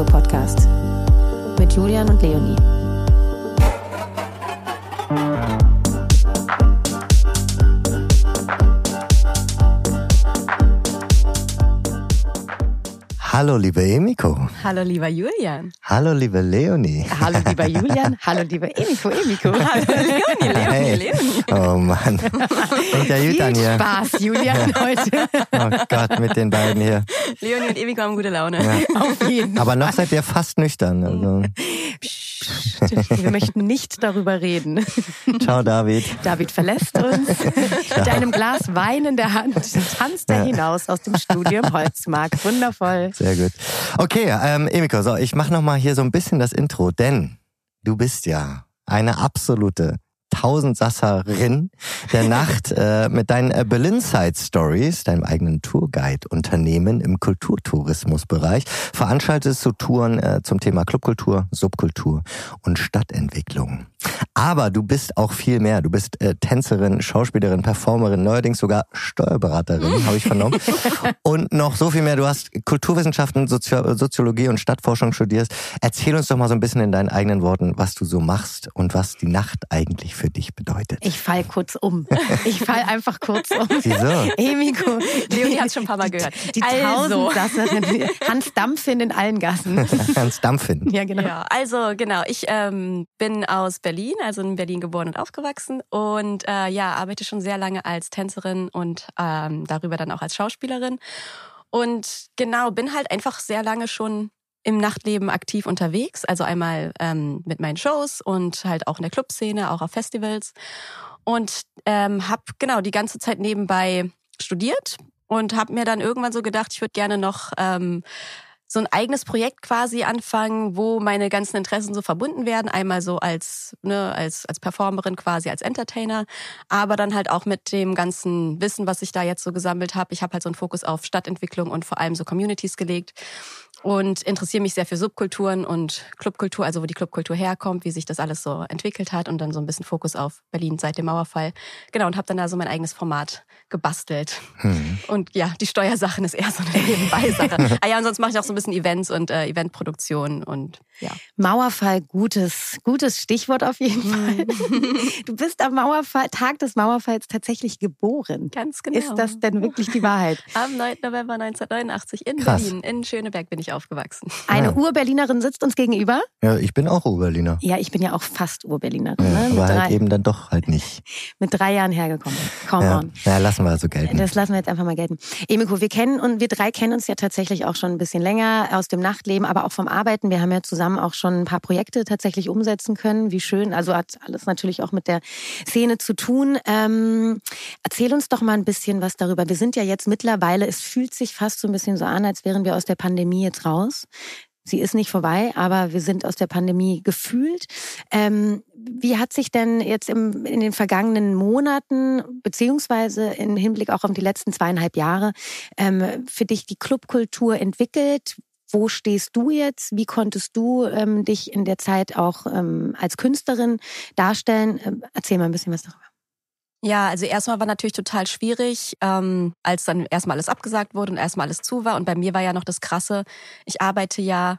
Feierkultur-Podcast mit Julian und Leonie. Hallo, liebe Emiko. Hallo, lieber Julian. Hallo, liebe Leonie. Hallo, lieber Julian. Hallo, lieber Emiko, Emiko. Hallo, Leonie, Leonie, Hey. Leonie. Oh Mann. Fängt ja gut an Viel hier. Spaß, Julian, heute. Oh Gott, mit den beiden hier. Leonie und Emiko haben gute Laune. Ja. Auf jeden Aber noch seid ihr fast nüchtern. Also, Psst. Wir möchten nicht darüber reden. ciao, David. David verlässt uns. Mit einem Glas Wein in der Hand tanzt er hinaus aus dem Studio im Holzmarkt. Wundervoll. Sehr gut. Okay, ähm, Emiko, so, ich mach noch mal hier so ein bisschen das Intro, denn du bist ja eine absolute Tausendsasserin der Nacht äh, mit deinen äh, Berlin Side Stories, deinem eigenen Tourguide-Unternehmen im Kulturtourismusbereich, veranstaltest du Touren äh, zum Thema Clubkultur, Subkultur und Stadtentwicklung. Aber du bist auch viel mehr. Du bist äh, Tänzerin, Schauspielerin, Performerin, neuerdings sogar Steuerberaterin, habe ich vernommen. Und noch so viel mehr. Du hast Kulturwissenschaften, Sozio Soziologie und Stadtforschung studierst. Erzähl uns doch mal so ein bisschen in deinen eigenen Worten, was du so machst und was die Nacht eigentlich für dich bedeutet. Ich fall kurz um. Ich fall einfach kurz um. Wieso? Emiko. Leonie hat's schon ein paar Mal gehört. Die Also. Tausendsasserin. Hans Dampfin in allen Gassen. Ganz dampfen. Ja, genau. Ja, also genau, ich ähm, bin aus Berlin, also in Berlin geboren und aufgewachsen. Und äh, ja, arbeite schon sehr lange als Tänzerin und ähm, darüber dann auch als Schauspielerin. Und genau, bin halt einfach sehr lange schon im Nachtleben aktiv unterwegs, also einmal ähm, mit meinen Shows und halt auch in der Clubszene, auch auf Festivals. Und ähm, habe genau die ganze Zeit nebenbei studiert und habe mir dann irgendwann so gedacht, ich würde gerne noch ähm, so ein eigenes Projekt quasi anfangen, wo meine ganzen Interessen so verbunden werden. Einmal so als, ne, als, als Performerin quasi, als Entertainer, aber dann halt auch mit dem ganzen Wissen, was ich da jetzt so gesammelt habe. Ich habe halt so einen Fokus auf Stadtentwicklung und vor allem so Communities gelegt und interessiere mich sehr für Subkulturen und Clubkultur, also wo die Clubkultur herkommt, wie sich das alles so entwickelt hat und dann so ein bisschen Fokus auf Berlin seit dem Mauerfall. Genau, und habe dann da so mein eigenes Format gebastelt. Hm. Und ja, die Steuersachen ist eher so eine Nebenbei-Sache. ah ja, und sonst mache ich auch so ein bisschen Events und äh, Eventproduktion und ja. Mauerfall, gutes, gutes Stichwort auf jeden Fall. Du bist am Mauerfall, Tag des Mauerfalls tatsächlich geboren. Ganz genau. Ist das denn wirklich die Wahrheit? Am 9. November 1989 in Krass. Berlin, in Schöneberg bin ich aufgewachsen. Eine Ja. Ur-Berlinerin sitzt uns gegenüber. Ja, ich bin auch Urberliner. Ja, ich bin ja auch fast Ur-Berlinerin. Ja, ne? aber halt drei, eben dann doch halt nicht. mit drei Jahren hergekommen. Come Ja, on. ja lassen wir also gelten. Das lassen wir jetzt einfach mal gelten. Emiko, wir kennen und wir drei kennen uns ja tatsächlich auch schon ein bisschen länger aus dem Nachtleben, aber auch vom Arbeiten. Wir haben ja zusammen auch schon ein paar Projekte tatsächlich umsetzen können. Wie schön. Also hat alles natürlich auch mit der Szene zu tun. Ähm, erzähl uns doch mal ein bisschen was darüber. Wir sind ja jetzt mittlerweile, es fühlt sich fast so ein bisschen so an, als wären wir aus der Pandemie jetzt raus. Sie ist nicht vorbei, aber wir sind aus der Pandemie gefühlt. Ähm, wie hat sich denn jetzt im, in den vergangenen Monaten, beziehungsweise im Hinblick auch auf die letzten zweieinhalb Jahre, ähm, für dich die Clubkultur entwickelt? Wo stehst du jetzt? Wie konntest du ähm, dich in der Zeit auch ähm, als Künstlerin darstellen? Ähm, erzähl mal ein bisschen was darüber. Ja, also erstmal war natürlich total schwierig, ähm, als dann erstmal alles abgesagt wurde und erstmal alles zu war. Und bei mir war ja noch das Krasse, ich arbeite ja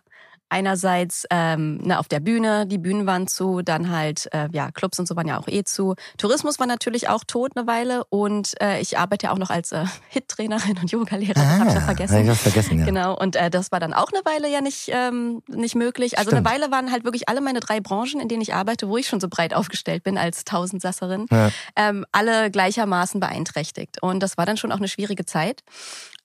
einerseits ähm, ne, auf der Bühne, die Bühnen waren zu, dann halt, äh, ja, Clubs und so waren ja auch eh zu. Tourismus war natürlich auch tot eine Weile und äh, ich arbeite ja auch noch als äh, Hit-Trainerin und Yoga-Lehrerin, das habe ich ja vergessen. Ah, Hab ich vergessen, ja. Genau, und äh, das war dann auch eine Weile ja nicht, ähm, nicht möglich. Also Stimmt. eine Weile waren halt wirklich alle meine drei Branchen, in denen ich arbeite, wo ich schon so breit aufgestellt bin als Tausendsasserin, Ja. ähm, alle gleichermaßen beeinträchtigt. Und das war dann schon auch eine schwierige Zeit.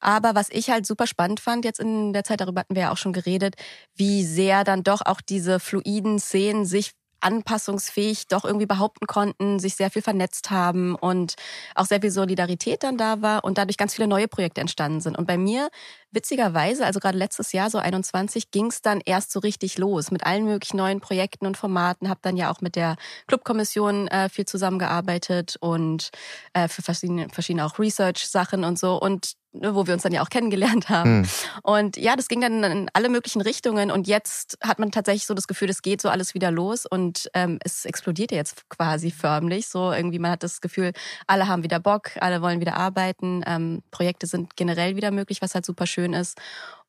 Aber was ich halt super spannend fand, jetzt in der Zeit, darüber hatten wir ja auch schon geredet, wie sehr dann doch auch diese fluiden Szenen sich anpassungsfähig doch irgendwie behaupten konnten, sich sehr viel vernetzt haben und auch sehr viel Solidarität dann da war und dadurch ganz viele neue Projekte entstanden sind. Und bei mir, witzigerweise, also gerade letztes Jahr, so 21, ging es dann erst so richtig los mit allen möglichen neuen Projekten und Formaten, habe dann ja auch mit der Clubkommission äh, viel zusammengearbeitet und äh, für verschiedene, verschiedene auch Research-Sachen und so. Und ne, wo wir uns dann ja auch kennengelernt haben. Hm. Und ja, das ging dann in alle möglichen Richtungen und jetzt hat man tatsächlich so das Gefühl, es geht so alles wieder los und ähm, es explodiert jetzt quasi förmlich. So irgendwie, man hat das Gefühl, alle haben wieder Bock, alle wollen wieder arbeiten, ähm, Projekte sind generell wieder möglich, was halt super schön ist.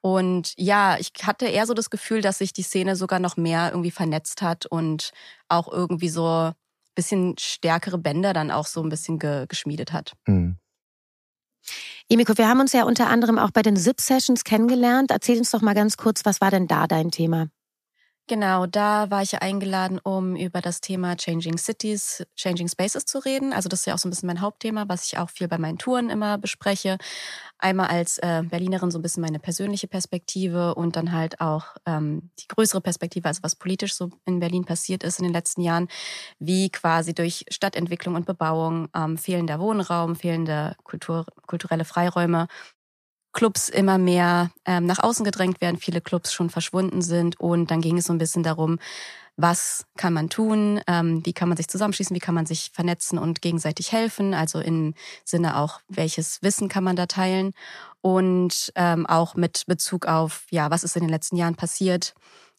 Und ja, ich hatte eher so das Gefühl, dass sich die Szene sogar noch mehr irgendwie vernetzt hat und auch irgendwie so bisschen stärkere Bänder dann auch so ein bisschen ge geschmiedet hat. Mhm. Emiko, wir haben uns ja unter anderem auch bei den SIP-Sessions kennengelernt. Erzähl uns doch mal ganz kurz, was war denn da dein Thema? Genau, da war ich ja eingeladen, um über das Thema Changing Cities, Changing Spaces zu reden. Also das ist ja auch so ein bisschen mein Hauptthema, was ich auch viel bei meinen Touren immer bespreche. Einmal als äh, Berlinerin so ein bisschen meine persönliche Perspektive und dann halt auch ähm, die größere Perspektive, also was politisch so in Berlin passiert ist in den letzten Jahren, wie quasi durch Stadtentwicklung und Bebauung, ähm, fehlender Wohnraum, fehlende Kultur, kulturelle Freiräume Clubs immer mehr ähm, nach außen gedrängt werden, viele Clubs schon verschwunden sind. Und dann ging es so ein bisschen darum, was kann man tun, ähm, wie kann man sich zusammenschließen, wie kann man sich vernetzen und gegenseitig helfen. Also im Sinne auch, welches Wissen kann man da teilen. Und ähm, auch mit Bezug auf, ja, was ist in den letzten Jahren passiert,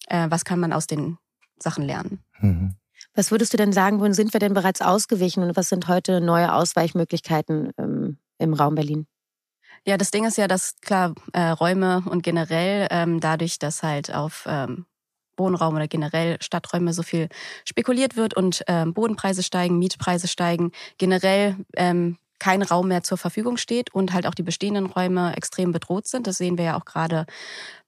äh, was kann man aus den Sachen lernen. Mhm. Was würdest du denn sagen, wohin sind wir denn bereits ausgewichen und was sind heute neue Ausweichmöglichkeiten ähm, im Raum Berlin? Ja, das Ding ist ja, dass klar äh, Räume und generell ähm, dadurch, dass halt auf ähm, Wohnraum oder generell Stadträume so viel spekuliert wird und ähm, Bodenpreise steigen, Mietpreise steigen, generell ähm, kein Raum mehr zur Verfügung steht und halt auch die bestehenden Räume extrem bedroht sind. Das sehen wir ja auch gerade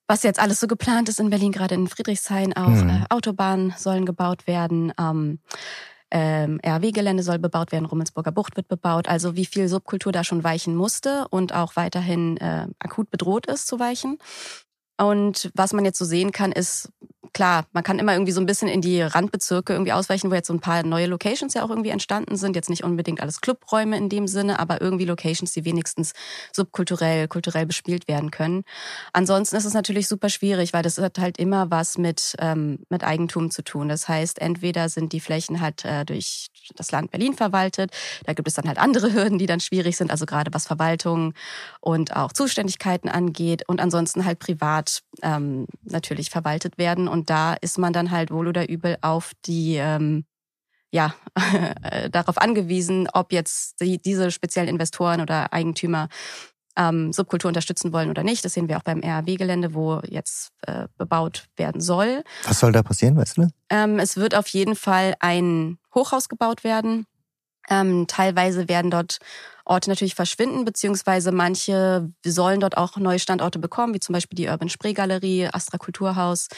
was jetzt alles so geplant ist in Berlin, gerade in Friedrichshain auch. Mhm. Äh, Autobahnen sollen gebaut werden. Ähm, ähm, RW-Gelände soll bebaut werden, Rummelsburger Bucht wird bebaut. Also wie viel Subkultur da schon weichen musste und auch weiterhin äh, akut bedroht ist zu weichen. Und was man jetzt so sehen kann, ist klar, man kann immer irgendwie so ein bisschen in die Randbezirke irgendwie ausweichen, wo jetzt so ein paar neue Locations ja auch irgendwie entstanden sind. Jetzt nicht unbedingt alles Clubräume in dem Sinne, aber irgendwie Locations, die wenigstens subkulturell, kulturell bespielt werden können. Ansonsten ist es natürlich super schwierig, weil das hat halt immer was mit, ähm, mit Eigentum zu tun. Das heißt, entweder sind die Flächen halt äh, durch das Land Berlin verwaltet, da gibt es dann halt andere Hürden, die dann schwierig sind, also gerade was Verwaltung und auch Zuständigkeiten angeht und ansonsten halt privat ähm, natürlich verwaltet werden. Und da ist man dann halt wohl oder übel auf die ähm, ja, darauf angewiesen, ob jetzt die, diese speziellen Investoren oder Eigentümer ähm, Subkultur unterstützen wollen oder nicht. Das sehen wir auch beim RAW-Gelände, wo jetzt äh, bebaut werden soll. Was soll da passieren, weißt du? Ähm, es wird auf jeden Fall ein Hochhaus gebaut werden. Ähm, teilweise werden dort Orte natürlich verschwinden, beziehungsweise manche sollen dort auch neue Standorte bekommen, wie zum Beispiel die Urban Spree Galerie, Astra Kulturhaus.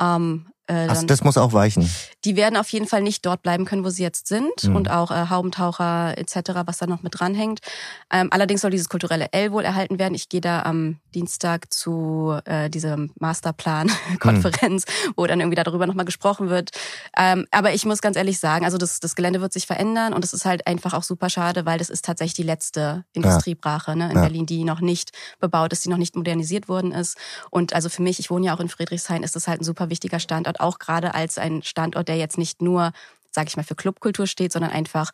Ähm, äh, also das muss auch weichen. Die werden auf jeden Fall nicht dort bleiben können, wo sie jetzt sind mhm. und auch äh, Haubentaucher etc., was da noch mit dranhängt. Ähm, allerdings soll dieses kulturelle L wohl erhalten werden. Ich gehe da am Dienstag zu äh, diesem Masterplan-Konferenz, mhm. wo dann irgendwie darüber nochmal gesprochen wird. Ähm, aber ich muss ganz ehrlich sagen, also das, das Gelände wird sich verändern und es ist halt einfach auch super schade, weil das ist tatsächlich die letzte Industriebrache ne, in ja. Berlin, die noch nicht bebaut ist, die noch nicht modernisiert worden ist. Und also für mich, ich wohne ja auch in Friedrichshain, ist das halt ein super wichtiger Standort, auch gerade als ein Standort, der jetzt nicht nur sage ich mal, für Clubkultur steht, sondern einfach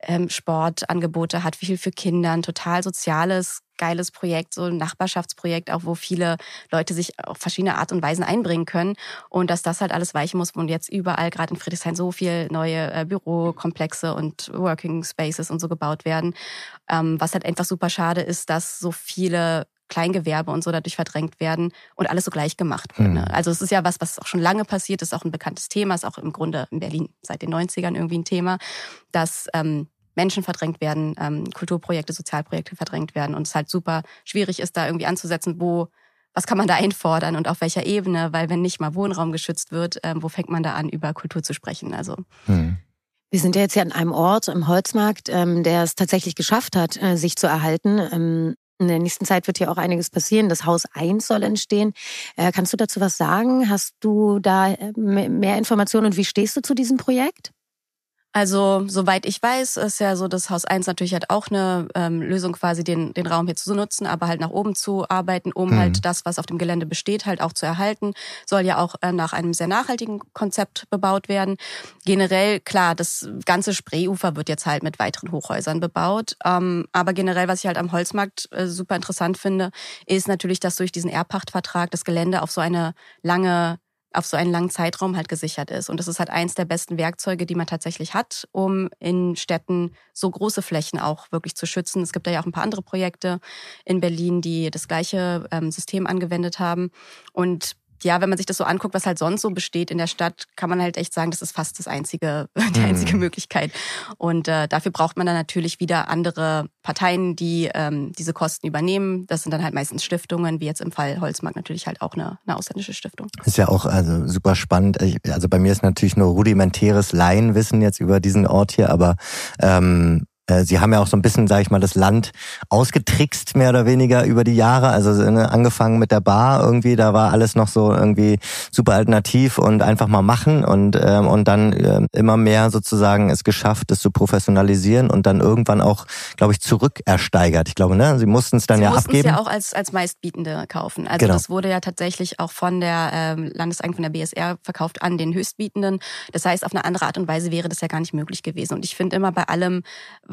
ähm, Sportangebote hat, viel für Kinder, ein total soziales, geiles Projekt, so ein Nachbarschaftsprojekt, auch wo viele Leute sich auf verschiedene Art und Weisen einbringen können. Und dass das halt alles weichen muss und jetzt überall, gerade in Friedrichshain, so viel neue äh, Bürokomplexe und Working Spaces und so gebaut werden, ähm, was halt einfach super schade ist, dass so viele Kleingewerbe und so dadurch verdrängt werden und alles so gleich gemacht wird. Mhm. Also es ist ja was, was auch schon lange passiert, ist auch ein bekanntes Thema, ist auch im Grunde in Berlin seit den 90ern irgendwie ein Thema, dass ähm, Menschen verdrängt werden, ähm, Kulturprojekte, Sozialprojekte verdrängt werden und es halt super schwierig ist, da irgendwie anzusetzen, wo was kann man da einfordern und auf welcher Ebene, weil wenn nicht mal Wohnraum geschützt wird, ähm, wo fängt man da an, über Kultur zu sprechen? Also mhm. Wir sind ja jetzt hier an einem Ort im Holzmarkt, ähm, der es tatsächlich geschafft hat, äh, sich zu erhalten. Ähm, in der nächsten Zeit wird hier auch einiges passieren. Das Haus 1 soll entstehen. Äh, kannst du dazu was sagen? Hast du da äh, mehr Informationen und wie stehst du zu diesem Projekt? Also, soweit ich weiß, ist ja so, dass Haus 1 natürlich halt auch eine ähm, Lösung quasi den, den Raum hier zu nutzen, aber halt nach oben zu arbeiten, um mhm. halt das, was auf dem Gelände besteht, halt auch zu erhalten. Soll ja auch äh, nach einem sehr nachhaltigen Konzept bebaut werden. Generell, klar, das ganze Spreeufer wird jetzt halt mit weiteren Hochhäusern bebaut. Ähm, aber generell, was ich halt am Holzmarkt äh, super interessant finde, ist natürlich, dass durch diesen Erbpachtvertrag das Gelände auf so eine lange auf so einen langen Zeitraum halt gesichert ist. Und das ist halt eins der besten Werkzeuge, die man tatsächlich hat, um in Städten so große Flächen auch wirklich zu schützen. Es gibt ja auch ein paar andere Projekte in Berlin, die das gleiche ähm, System angewendet haben. Und ja, wenn man sich das so anguckt, was halt sonst so besteht in der Stadt, kann man halt echt sagen, das ist fast das einzige, die einzige mhm. Möglichkeit. Und äh, dafür braucht man dann natürlich wieder andere Parteien, die ähm, diese Kosten übernehmen. Das sind dann halt meistens Stiftungen, wie jetzt im Fall Holzmarkt natürlich halt auch eine, eine ausländische Stiftung. Ist ja auch also super spannend. Also bei mir ist natürlich nur rudimentäres Laienwissen jetzt über diesen Ort hier, aber ähm, äh, Sie haben ja auch so ein bisschen, sage ich mal, das Land ausgetrickst, mehr oder weniger über die Jahre. Also ne, angefangen mit der Bar irgendwie, da war alles noch so irgendwie super alternativ und einfach mal machen und ähm, und dann äh, immer mehr sozusagen es geschafft, es zu professionalisieren und dann irgendwann auch, glaube ich, zurückersteigert. Ich glaube, ne, Sie mussten es dann Sie ja abgeben. Sie ja auch als als meistbietende kaufen. Also genau. das wurde ja tatsächlich auch von der ähm, Landeseigentümer von der BSR verkauft an den Höchstbietenden. Das heißt, auf eine andere Art und Weise wäre das ja gar nicht möglich gewesen. Und ich finde immer bei allem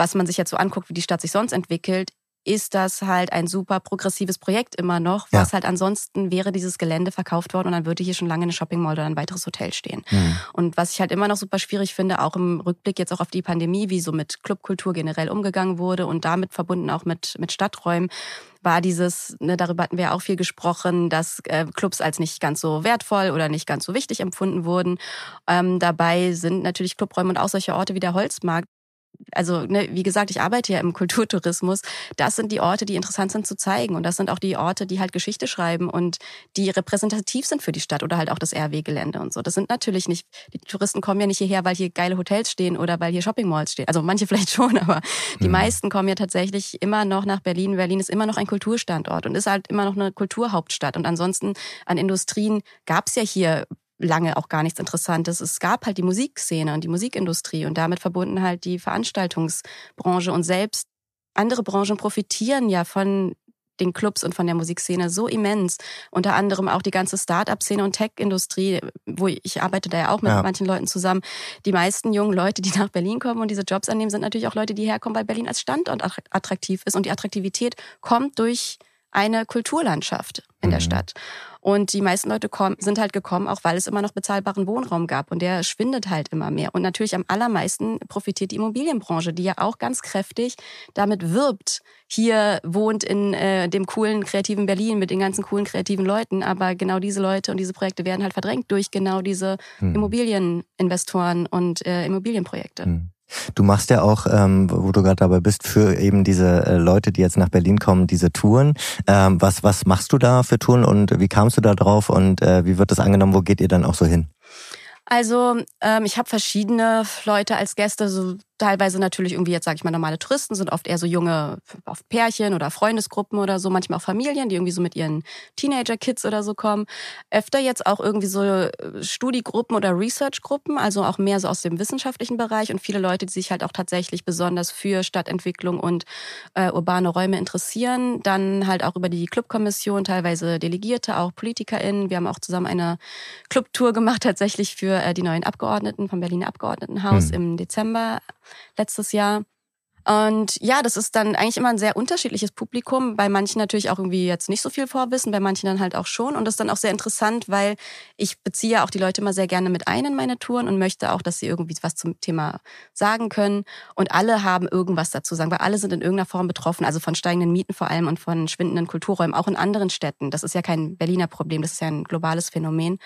was man sich jetzt so anguckt, wie die Stadt sich sonst entwickelt, ist das halt ein super progressives Projekt immer noch, was ja. halt ansonsten wäre dieses Gelände verkauft worden und dann würde hier schon lange eine Shopping Mall oder ein weiteres Hotel stehen. Mhm. Und was ich halt immer noch super schwierig finde, auch im Rückblick jetzt auch auf die Pandemie, wie so mit Clubkultur generell umgegangen wurde und damit verbunden auch mit, mit Stadträumen, war dieses, ne, darüber hatten wir auch viel gesprochen, dass äh, Clubs als nicht ganz so wertvoll oder nicht ganz so wichtig empfunden wurden. Ähm, dabei sind natürlich Clubräume und auch solche Orte wie der Holzmarkt also ne, wie gesagt, ich arbeite ja im Kulturtourismus. Das sind die Orte, die interessant sind zu zeigen. Und das sind auch die Orte, die halt Geschichte schreiben und die repräsentativ sind für die Stadt oder halt auch das RW-Gelände und so. Das sind natürlich nicht, die Touristen kommen ja nicht hierher, weil hier geile Hotels stehen oder weil hier Shopping-Malls stehen. Also manche vielleicht schon, aber die mhm. meisten kommen ja tatsächlich immer noch nach Berlin. Berlin ist immer noch ein Kulturstandort und ist halt immer noch eine Kulturhauptstadt. Und ansonsten an Industrien gab es ja hier lange auch gar nichts Interessantes. Es gab halt die Musikszene und die Musikindustrie und damit verbunden halt die Veranstaltungsbranche und selbst andere Branchen profitieren ja von den Clubs und von der Musikszene so immens. Unter anderem auch die ganze Start-up-Szene und Tech-Industrie, wo ich arbeite da ja auch mit ja. manchen Leuten zusammen. Die meisten jungen Leute, die nach Berlin kommen und diese Jobs annehmen, sind natürlich auch Leute, die herkommen, weil Berlin als Standort attraktiv ist. Und die Attraktivität kommt durch eine Kulturlandschaft in mhm. der Stadt. Und die meisten Leute kommen, sind halt gekommen, auch weil es immer noch bezahlbaren Wohnraum gab. Und der schwindet halt immer mehr. Und natürlich am allermeisten profitiert die Immobilienbranche, die ja auch ganz kräftig damit wirbt. Hier wohnt in äh, dem coolen, kreativen Berlin mit den ganzen coolen, kreativen Leuten. Aber genau diese Leute und diese Projekte werden halt verdrängt durch genau diese hm. Immobilieninvestoren und äh, Immobilienprojekte. Hm. Du machst ja auch, ähm, wo du gerade dabei bist, für eben diese äh, Leute, die jetzt nach Berlin kommen, diese Touren. Ähm, was, was machst du da für Touren und wie kamst du da drauf und äh, wie wird das angenommen? Wo geht ihr dann auch so hin? Also ähm, ich habe verschiedene Leute als Gäste, so teilweise natürlich irgendwie jetzt sage ich mal normale Touristen sind oft eher so junge oft Pärchen oder Freundesgruppen oder so, manchmal auch Familien, die irgendwie so mit ihren Teenager-Kids oder so kommen. Öfter jetzt auch irgendwie so äh, Studiegruppen oder Research-Gruppen, also auch mehr so aus dem wissenschaftlichen Bereich und viele Leute, die sich halt auch tatsächlich besonders für Stadtentwicklung und äh, urbane Räume interessieren. Dann halt auch über die Clubkommission, teilweise Delegierte, auch PolitikerInnen. Wir haben auch zusammen eine Clubtour gemacht, tatsächlich für äh, die neuen Abgeordneten vom Berliner Abgeordnetenhaus hm. im Dezember letztes Jahr. Und ja, das ist dann eigentlich immer ein sehr unterschiedliches Publikum. Bei manchen natürlich auch irgendwie jetzt nicht so viel Vorwissen, bei manchen dann halt auch schon. Und das ist dann auch sehr interessant, weil ich beziehe auch die Leute immer sehr gerne mit ein in meine Touren und möchte auch, dass sie irgendwie was zum Thema sagen können. Und alle haben irgendwas dazu sagen, weil alle sind in irgendeiner Form betroffen. Also von steigenden Mieten vor allem und von schwindenden Kulturräumen, auch in anderen Städten. Das ist ja kein Berliner Problem, das ist ja ein globales Phänomen.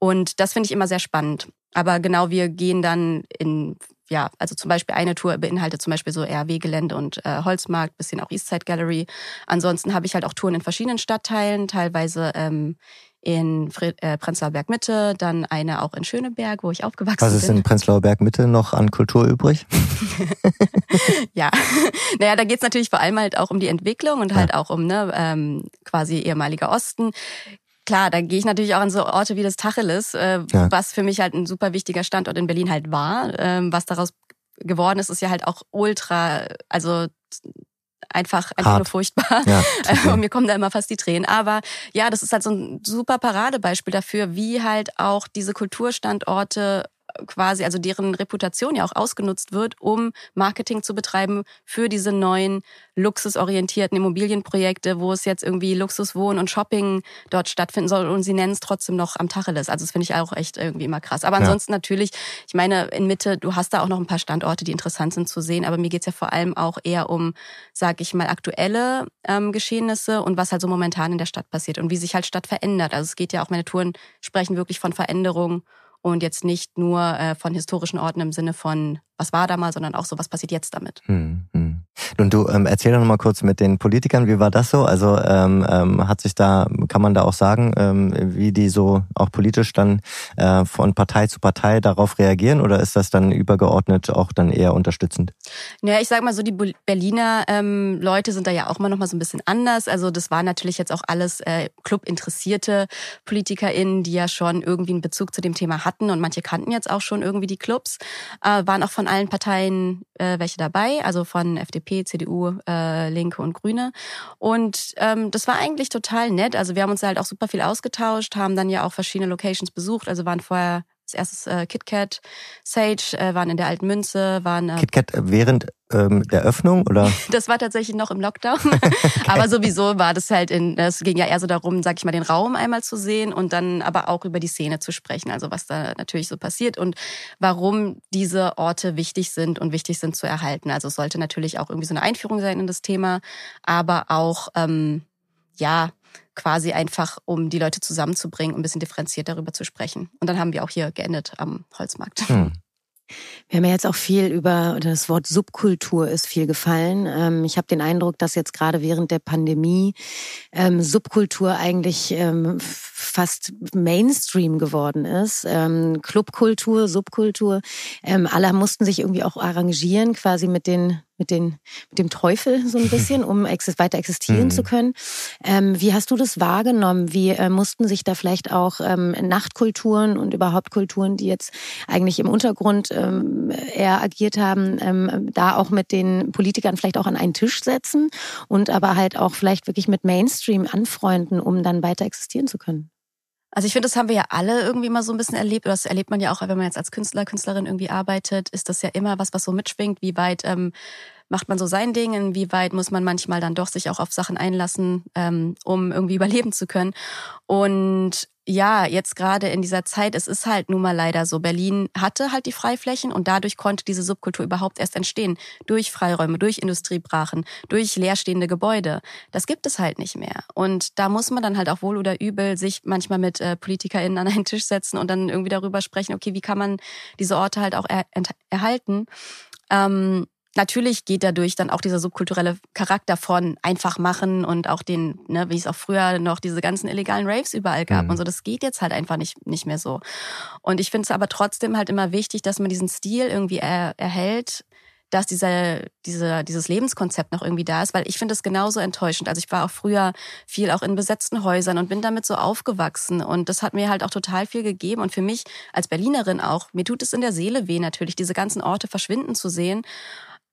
Und das finde ich immer sehr spannend. Aber genau, wir gehen dann in ja, also zum Beispiel eine Tour beinhaltet zum Beispiel so RW-Gelände und äh, Holzmarkt, bisschen auch Eastside Gallery. Ansonsten habe ich halt auch Touren in verschiedenen Stadtteilen, teilweise ähm, in Fre äh, Prenzlauer Berg Mitte, dann eine auch in Schöneberg, wo ich aufgewachsen bin. Was ist in Prenzlauer Berg Mitte noch an Kultur übrig? ja, naja, da geht's natürlich vor allem halt auch um die Entwicklung und halt ja. auch um ne, ähm, quasi ehemaliger Osten. Klar, da gehe ich natürlich auch an so Orte wie das Tacheles, äh, ja. was für mich halt ein super wichtiger Standort in Berlin halt war, äh, was daraus geworden ist, ist ja halt auch ultra, also einfach, einfach Hart. nur furchtbar. Ja, Und mir kommen da immer fast die Tränen. Aber ja, das ist halt so ein super Paradebeispiel dafür, wie halt auch diese Kulturstandorte quasi, also deren Reputation ja auch ausgenutzt wird, um Marketing zu betreiben für diese neuen luxusorientierten Immobilienprojekte, wo es jetzt irgendwie Luxuswohnen und Shopping dort stattfinden soll und sie nennen es trotzdem noch am Tacheles. Also das finde ich auch echt irgendwie immer krass. Aber ansonsten ja. natürlich, ich meine, in Mitte, du hast da auch noch ein paar Standorte, die interessant sind zu sehen, aber mir geht's ja vor allem auch eher um, sag ich mal, aktuelle ähm, Geschehnisse und was halt so momentan in der Stadt passiert und wie sich halt Stadt verändert. Also es geht ja auch, meine Touren sprechen wirklich von Veränderung und jetzt nicht nur äh, von historischen Orten im Sinne von, was war da mal, sondern auch so, was passiert jetzt damit. Hm, hm. Und du ähm, erzähl doch noch mal kurz mit den Politikern, wie war das so? Also ähm, ähm, hat sich da, kann man da auch sagen, ähm, wie die so auch politisch dann äh, von Partei zu Partei darauf reagieren oder ist das dann übergeordnet auch dann eher unterstützend? Ja, ich sag mal so, die Berliner ähm, Leute sind da ja auch mal noch mal so ein bisschen anders. Also das waren natürlich jetzt auch alles äh, Club-interessierte PolitikerInnen, die ja schon irgendwie einen Bezug zu dem Thema hatten und manche kannten jetzt auch schon irgendwie die Clubs, äh, waren auch von allen Parteien äh, welche dabei, also von FDP, CDU, äh, Linke und Grüne. Und ähm, das war eigentlich total nett. Also wir haben uns halt auch super viel ausgetauscht, haben dann ja auch verschiedene Locations besucht. Also waren vorher als erstes äh, KitKat, Sage, äh, waren in der Alten Münze, waren... Äh, KitKat während ähm, der Öffnung oder? Das war tatsächlich noch im Lockdown. aber sowieso war das halt in, es ging ja eher so darum, sag ich mal, den Raum einmal zu sehen und dann aber auch über die Szene zu sprechen. Also was da natürlich so passiert und warum diese Orte wichtig sind und wichtig sind zu erhalten. Also es sollte natürlich auch irgendwie so eine Einführung sein in das Thema, aber auch, ähm, ja, quasi einfach, um die Leute zusammenzubringen, um ein bisschen differenziert darüber zu sprechen. Und dann haben wir auch hier geendet am Holzmarkt. Hm. Wir haben ja jetzt auch viel über das Wort Subkultur ist viel gefallen. Ähm, ich habe den Eindruck, dass jetzt gerade während der Pandemie ähm, Subkultur eigentlich ähm, fast Mainstream geworden ist. Clubkultur, Subkultur. alle mussten sich irgendwie auch arrangieren, quasi mit den mit, den, mit dem Teufel so ein bisschen, um weiter existieren zu mhm. können. Ähm, wie hast du das wahrgenommen? Wie äh, mussten sich da vielleicht auch ähm, Nachtkulturen und überhaupt Kulturen, die jetzt eigentlich im Untergrund ähm, eher agiert haben, ähm, da auch mit den Politikern vielleicht auch an einen Tisch setzen und aber halt auch vielleicht wirklich mit Mainstream anfreunden, um dann weiter existieren zu können? Also ich finde, das haben wir ja alle irgendwie mal so ein bisschen erlebt. Das erlebt man ja auch, wenn man jetzt als Künstler, Künstlerin irgendwie arbeitet, ist das ja immer was, was so mitschwingt. Wie weit ähm, macht man so sein Ding? Inwieweit muss man manchmal dann doch sich auch auf Sachen einlassen, ähm, um irgendwie überleben zu können? Und ja, jetzt gerade in dieser Zeit, es ist halt nun mal leider so. Berlin hatte halt die Freiflächen und dadurch konnte diese Subkultur überhaupt erst entstehen. Durch Freiräume, durch Industriebrachen, durch leerstehende Gebäude. Das gibt es halt nicht mehr. Und da muss man dann halt auch wohl oder übel sich manchmal mit äh, PolitikerInnen an einen Tisch setzen und dann irgendwie darüber sprechen, okay, wie kann man diese Orte halt auch er erhalten? Ähm, Natürlich geht dadurch dann auch dieser subkulturelle Charakter von einfach machen und auch den, ne, wie es auch früher noch diese ganzen illegalen Raves überall gab mhm. und so, das geht jetzt halt einfach nicht, nicht mehr so. Und ich finde es aber trotzdem halt immer wichtig, dass man diesen Stil irgendwie er, erhält, dass dieser, dieser, dieses Lebenskonzept noch irgendwie da ist, weil ich finde es genauso enttäuschend. Also ich war auch früher viel auch in besetzten Häusern und bin damit so aufgewachsen und das hat mir halt auch total viel gegeben und für mich als Berlinerin auch, mir tut es in der Seele weh natürlich, diese ganzen Orte verschwinden zu sehen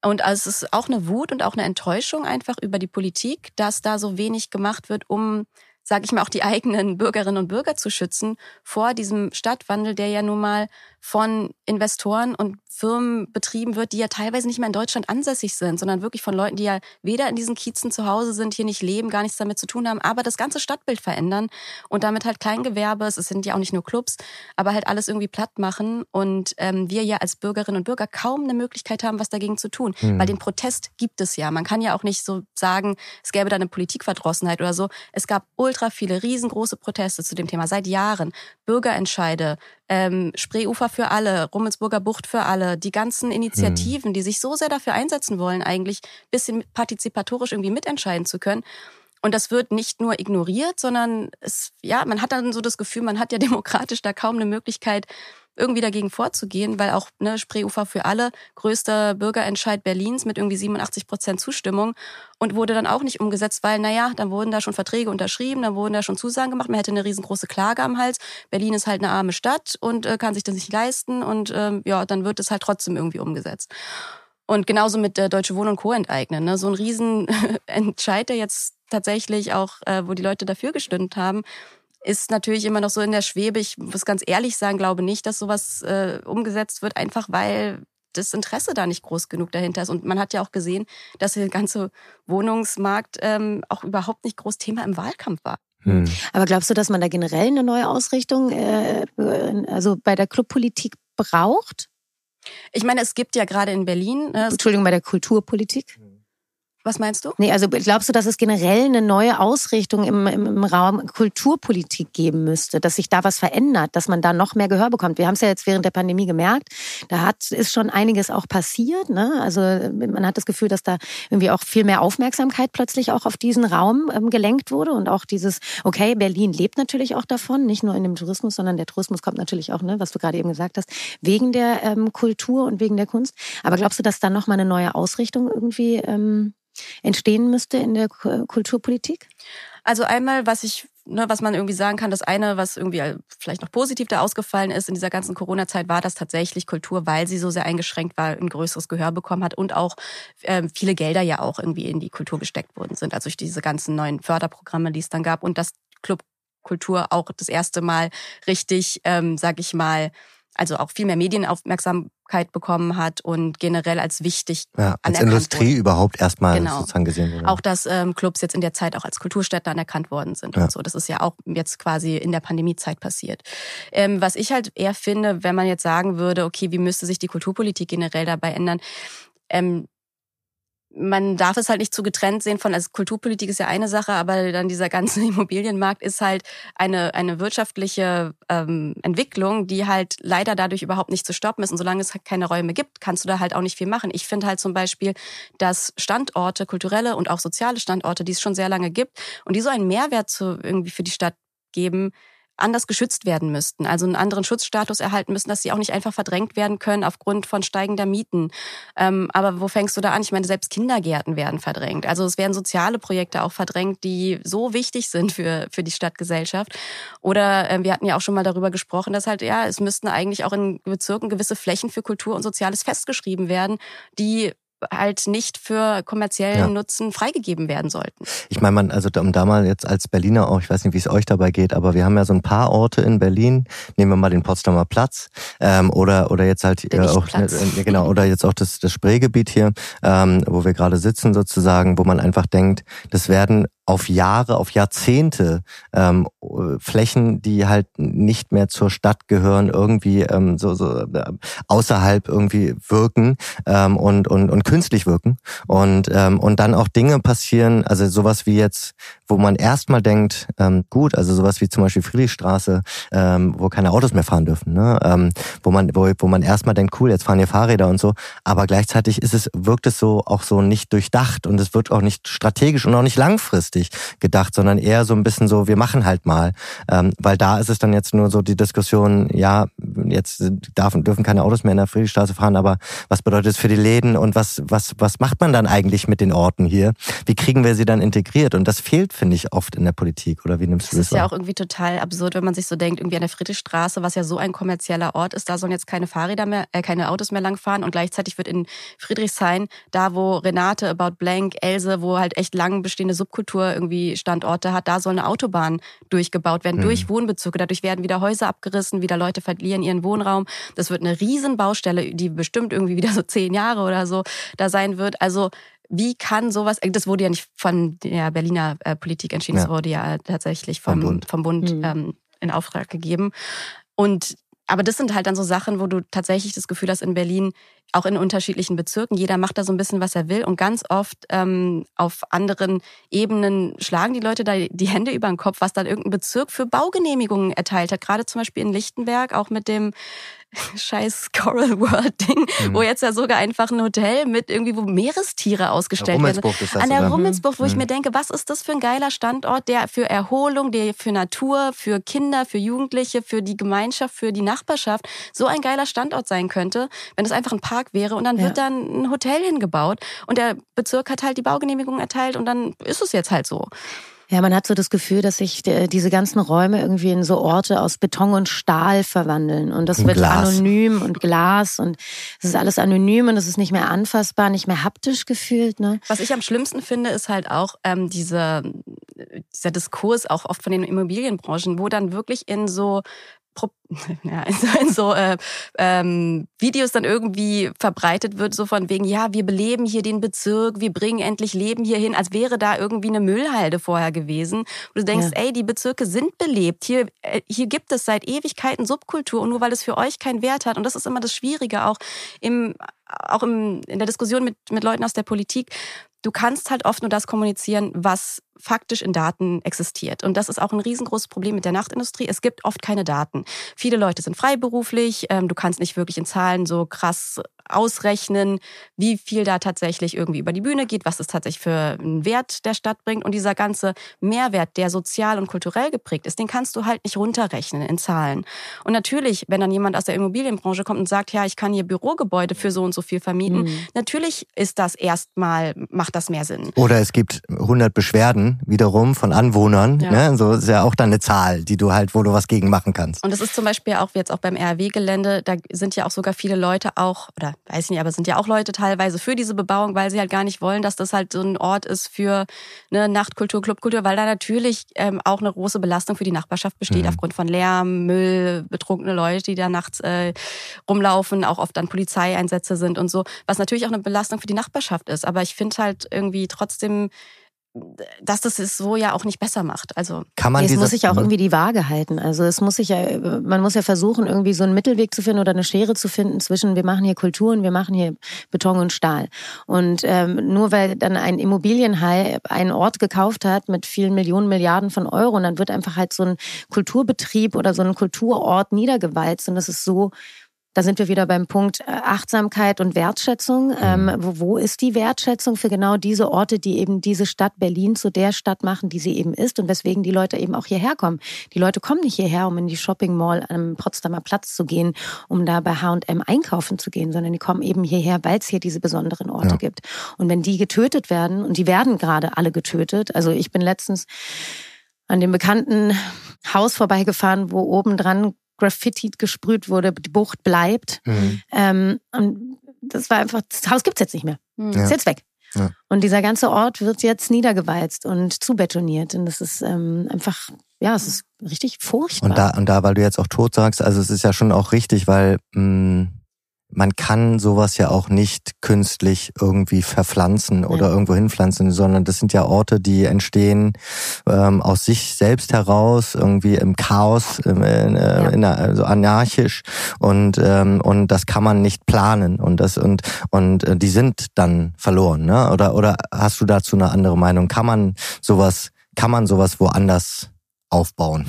und also es ist auch eine Wut und auch eine Enttäuschung einfach über die Politik, dass da so wenig gemacht wird, um sage ich mal, auch die eigenen Bürgerinnen und Bürger zu schützen vor diesem Stadtwandel, der ja nun mal von Investoren und Firmen betrieben wird, die ja teilweise nicht mehr in Deutschland ansässig sind, sondern wirklich von Leuten, die ja weder in diesen Kiezen zu Hause sind, hier nicht leben, gar nichts damit zu tun haben, aber das ganze Stadtbild verändern und damit halt Kleingewerbe, es sind ja auch nicht nur Clubs, aber halt alles irgendwie platt machen und ähm, wir ja als Bürgerinnen und Bürger kaum eine Möglichkeit haben, was dagegen zu tun, mhm. weil den Protest gibt es ja. Man kann ja auch nicht so sagen, es gäbe da eine Politikverdrossenheit oder so. Es gab ultra viele riesengroße Proteste zu dem Thema seit Jahren, Bürgerentscheide, ähm, Spreeufer für alle, Rummelsburger Bucht für alle, die ganzen Initiativen, mhm. die sich so sehr dafür einsetzen wollen, eigentlich bisschen partizipatorisch irgendwie mitentscheiden zu können. Und das wird nicht nur ignoriert, sondern es, ja, man hat dann so das Gefühl, man hat ja demokratisch da kaum eine Möglichkeit, irgendwie dagegen vorzugehen, weil auch ne, Spreeufer für alle größter Bürgerentscheid Berlins mit irgendwie 87 Prozent Zustimmung und wurde dann auch nicht umgesetzt, weil naja, dann wurden da schon Verträge unterschrieben, dann wurden da schon Zusagen gemacht, man hätte eine riesengroße Klage am Hals. Berlin ist halt eine arme Stadt und äh, kann sich das nicht leisten und ähm, ja, dann wird es halt trotzdem irgendwie umgesetzt. Und genauso mit der Deutsche Wohnen und Co. enteignen. Ne? So ein Riesenentscheid, der jetzt tatsächlich auch, äh, wo die Leute dafür gestimmt haben, ist natürlich immer noch so in der Schwebe. Ich muss ganz ehrlich sagen, glaube nicht, dass sowas äh, umgesetzt wird, einfach weil das Interesse da nicht groß genug dahinter ist. Und man hat ja auch gesehen, dass der ganze Wohnungsmarkt ähm, auch überhaupt nicht groß Thema im Wahlkampf war. Hm. Aber glaubst du, dass man da generell eine neue Ausrichtung, äh, also bei der Clubpolitik braucht? Ich meine, es gibt ja gerade in Berlin. Äh, Entschuldigung, bei der Kulturpolitik? Was meinst du? Nee, also glaubst du, dass es generell eine neue Ausrichtung im, im, im, Raum Kulturpolitik geben müsste, dass sich da was verändert, dass man da noch mehr Gehör bekommt? Wir haben es ja jetzt während der Pandemie gemerkt, da hat ist schon einiges auch passiert. Ne? Also man hat das Gefühl, dass da irgendwie auch viel mehr Aufmerksamkeit plötzlich auch auf diesen Raum ähm, gelenkt wurde und auch dieses, okay, Berlin lebt natürlich auch davon, nicht nur in dem Tourismus, sondern der Tourismus kommt natürlich auch, ne, was du gerade eben gesagt hast, wegen der ähm, Kultur und wegen der Kunst. Aber glaubst du, dass da noch mal eine neue Ausrichtung irgendwie ähm, entstehen müsste in der Kulturpolitik? Also einmal, was ich, ne, was man irgendwie sagen kann, das eine, was irgendwie vielleicht noch positiv da ausgefallen ist in dieser ganzen Corona-Zeit, war, dass tatsächlich Kultur, weil sie so sehr eingeschränkt war, ein größeres Gehör bekommen hat und auch ähm, viele Gelder ja auch irgendwie in die Kultur gesteckt worden sind. Also durch diese ganzen neuen Förderprogramme, die es dann gab und das Club Kultur auch das erste Mal richtig, ähm, sag ich mal, also auch viel mehr Medienaufmerksamkeit bekommen hat und generell als wichtig ja, als Industrie wurde. überhaupt erstmal genau. sozusagen gesehen wurde. Auch dass ähm, Clubs jetzt in der Zeit auch als Kulturstätte anerkannt worden sind ja. und so. Das ist ja auch jetzt quasi in der Pandemiezeit passiert. Ähm, was ich halt eher finde, wenn man jetzt sagen würde, okay, wie müsste sich die Kulturpolitik generell dabei ändern? Ähm, man darf es halt nicht zu getrennt sehen von, also Kulturpolitik ist ja eine Sache, aber dann dieser ganze Immobilienmarkt ist halt eine, eine wirtschaftliche ähm, Entwicklung, die halt leider dadurch überhaupt nicht zu stoppen ist. Und solange es halt keine Räume gibt, kannst du da halt auch nicht viel machen. Ich finde halt zum Beispiel, dass Standorte, kulturelle und auch soziale Standorte, die es schon sehr lange gibt und die so einen Mehrwert zu, irgendwie für die Stadt geben, anders geschützt werden müssten, also einen anderen Schutzstatus erhalten müssen, dass sie auch nicht einfach verdrängt werden können aufgrund von steigender Mieten. Ähm, aber wo fängst du da an? Ich meine, selbst Kindergärten werden verdrängt. Also es werden soziale Projekte auch verdrängt, die so wichtig sind für, für die Stadtgesellschaft. Oder äh, wir hatten ja auch schon mal darüber gesprochen, dass halt, ja, es müssten eigentlich auch in Bezirken gewisse Flächen für Kultur und Soziales festgeschrieben werden, die halt nicht für kommerziellen ja. Nutzen freigegeben werden sollten. Ich meine, man, also um da mal jetzt als Berliner auch, ich weiß nicht, wie es euch dabei geht, aber wir haben ja so ein paar Orte in Berlin. Nehmen wir mal den Potsdamer Platz ähm, oder oder jetzt halt äh, auch äh, genau oder jetzt auch das das Spreegebiet hier, ähm, wo wir gerade sitzen sozusagen, wo man einfach denkt, das werden auf Jahre, auf Jahrzehnte ähm, Flächen, die halt nicht mehr zur Stadt gehören, irgendwie ähm, so, so äh, außerhalb irgendwie wirken ähm, und, und, und künstlich wirken. Und, ähm, und dann auch Dinge passieren, also sowas wie jetzt, wo man erstmal denkt, ähm, gut, also sowas wie zum Beispiel Friedrichstraße, ähm, wo keine Autos mehr fahren dürfen, ne? ähm, wo man, wo, wo man erstmal denkt, cool, jetzt fahren hier Fahrräder und so, aber gleichzeitig ist es, wirkt es so auch so nicht durchdacht und es wird auch nicht strategisch und auch nicht langfristig langfristig gedacht, sondern eher so ein bisschen so, wir machen halt mal. Ähm, weil da ist es dann jetzt nur so die Diskussion, ja, jetzt darf, dürfen keine Autos mehr in der Friedrichstraße fahren, aber was bedeutet es für die Läden und was, was, was macht man dann eigentlich mit den Orten hier? Wie kriegen wir sie dann integriert? Und das fehlt, finde ich, oft in der Politik. Oder wie nimmst du das? Das ist ja auch irgendwie total absurd, wenn man sich so denkt, irgendwie an der Friedrichstraße, was ja so ein kommerzieller Ort ist, da sollen jetzt keine Fahrräder mehr, äh, keine Autos mehr langfahren und gleichzeitig wird in Friedrichshain, da wo Renate, About Blank, Else, wo halt echt lang bestehende Subkultur irgendwie Standorte hat, da soll eine Autobahn durchgebaut werden, mhm. durch Wohnbezirke. Dadurch werden wieder Häuser abgerissen, wieder Leute verlieren ihren Wohnraum. Das wird eine Riesenbaustelle, die bestimmt irgendwie wieder so zehn Jahre oder so da sein wird. Also wie kann sowas, das wurde ja nicht von der Berliner äh, Politik entschieden, ja. das wurde ja tatsächlich vom, vom Bund, vom Bund mhm. ähm, in Auftrag gegeben. Und aber das sind halt dann so Sachen, wo du tatsächlich das Gefühl hast, in Berlin auch in unterschiedlichen Bezirken. Jeder macht da so ein bisschen, was er will. Und ganz oft ähm, auf anderen Ebenen schlagen die Leute da die Hände über den Kopf, was dann irgendein Bezirk für Baugenehmigungen erteilt hat. Gerade zum Beispiel in Lichtenberg, auch mit dem scheiß Coral World Ding, mhm. wo jetzt ja sogar einfach ein Hotel mit irgendwie, wo Meerestiere ausgestellt werden. An der oder? Rummelsbucht, wo mhm. ich mir denke, was ist das für ein geiler Standort, der für Erholung, der für Natur, für Kinder, für Jugendliche, für die Gemeinschaft, für die Nachbarschaft so ein geiler Standort sein könnte, wenn es einfach ein Park wäre und dann Ja. wird dann ein Hotel hingebaut und der Bezirk hat halt die Baugenehmigung erteilt und dann ist es jetzt halt so. Ja, man hat so das Gefühl, dass sich diese ganzen Räume irgendwie in so Orte aus Beton und Stahl verwandeln. Und das Und wird Glas. anonym und Glas und es ist alles anonym und es ist nicht mehr anfassbar, nicht mehr haptisch gefühlt. Ne? Was ich am schlimmsten finde, ist halt auch ähm, diese, dieser Diskurs auch oft von den Immobilienbranchen, wo dann wirklich in so ja, in so, in so äh, ähm, Videos dann irgendwie verbreitet wird, so von wegen, ja, wir beleben hier den Bezirk, wir bringen endlich Leben hier hin, als wäre da irgendwie eine Müllhalde vorher gewesen. Und du denkst, ey, die Bezirke sind belebt. Hier, äh, hier gibt es seit Ewigkeiten Subkultur und nur weil es für euch keinen Wert hat, und das ist immer das Schwierige, auch im, auch im, in der Diskussion mit, mit Leuten aus der Politik, du kannst halt oft nur das kommunizieren, was faktisch in Daten existiert. Und das ist auch ein riesengroßes Problem mit der Nachtindustrie. Es gibt oft keine Daten. Viele Leute sind freiberuflich. ähm, Du kannst nicht wirklich in Zahlen so krass ausrechnen, wie viel da tatsächlich irgendwie über die Bühne geht, was es tatsächlich für einen Wert der Stadt bringt. Und dieser ganze Mehrwert, der sozial und kulturell geprägt ist, den kannst du halt nicht runterrechnen in Zahlen. Und natürlich, wenn dann jemand aus der Immobilienbranche kommt und sagt, ja, ich kann hier Bürogebäude für so und so viel vermieten, Mhm. natürlich ist das erstmal, macht das mehr Sinn. Oder es gibt 100 Beschwerden wiederum von Anwohnern. Ja. Ne? So ist ja auch dann eine Zahl, die du halt, wo du was gegen machen kannst. Und das ist zum Beispiel auch jetzt auch beim RW-Gelände, da sind ja auch sogar viele Leute auch, oder weiß nicht, aber sind ja auch Leute teilweise für diese Bebauung, weil sie halt gar nicht wollen, dass das halt so ein Ort ist für eine Nachtkultur, Clubkultur, weil da natürlich ähm, auch eine große Belastung für die Nachbarschaft besteht, Mhm. aufgrund von Lärm, Müll, betrunkene Leute, die da nachts äh, rumlaufen, auch oft dann Polizeieinsätze sind und so, was natürlich auch eine Belastung für die Nachbarschaft ist. Aber ich finde halt irgendwie trotzdem, dass das es so ja auch nicht besser macht. Also Kann man Nee, es muss sich ja auch Mhm. irgendwie die Waage halten. Also es muss sich ja, man muss ja versuchen, irgendwie so einen Mittelweg zu finden oder eine Schere zu finden zwischen wir machen hier Kultur und wir machen hier Beton und Stahl. Und ähm, nur weil dann ein Immobilienhai einen Ort gekauft hat mit vielen Millionen, Milliarden von Euro und dann wird einfach halt so ein Kulturbetrieb oder so ein Kulturort niedergewalzt und das ist so da sind wir wieder beim Punkt äh, Achtsamkeit und Wertschätzung. Ähm, wo, wo ist die Wertschätzung für genau diese Orte, die eben diese Stadt Berlin zu der Stadt machen, die sie eben ist und weswegen die Leute eben auch hierher kommen. Die Leute kommen nicht hierher, um in die Shopping Mall am Potsdamer Platz zu gehen, um da bei H&M einkaufen zu gehen, sondern die kommen eben hierher, weil es hier diese besonderen Orte Ja. gibt. Und wenn die getötet werden, und die werden gerade alle getötet, also ich bin letztens an dem bekannten Haus vorbeigefahren, wo oben dran Graffiti gesprüht wurde, die Bucht bleibt. Mhm. Ähm, und das war einfach, das Haus gibt's jetzt nicht mehr. Ja. Ist jetzt weg. Ja. Und dieser ganze Ort wird jetzt niedergewalzt und zubetoniert. Und das ist ähm, einfach, ja, es ist richtig furchtbar. Und da, und da, weil du jetzt auch tot sagst, also es ist ja schon auch richtig, weil mh, man kann sowas ja auch nicht künstlich irgendwie verpflanzen oder irgendwo hinpflanzen, sondern das sind ja Orte, die entstehen ähm, aus sich selbst heraus, irgendwie im Chaos, ähm, in, äh, Ja. in also anarchisch und ähm, und das kann man nicht planen und das und und äh, die sind dann verloren, ne? Oder oder hast du dazu eine andere Meinung? Kann man sowas kann man sowas woanders aufbauen?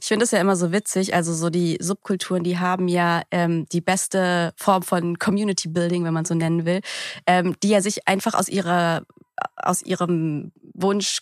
Ich finde es ja immer so witzig, also so die Subkulturen, die haben ja ähm, die beste Form von Community Building, wenn man so nennen will, ähm, die ja sich einfach aus ihrer aus ihrem Wunsch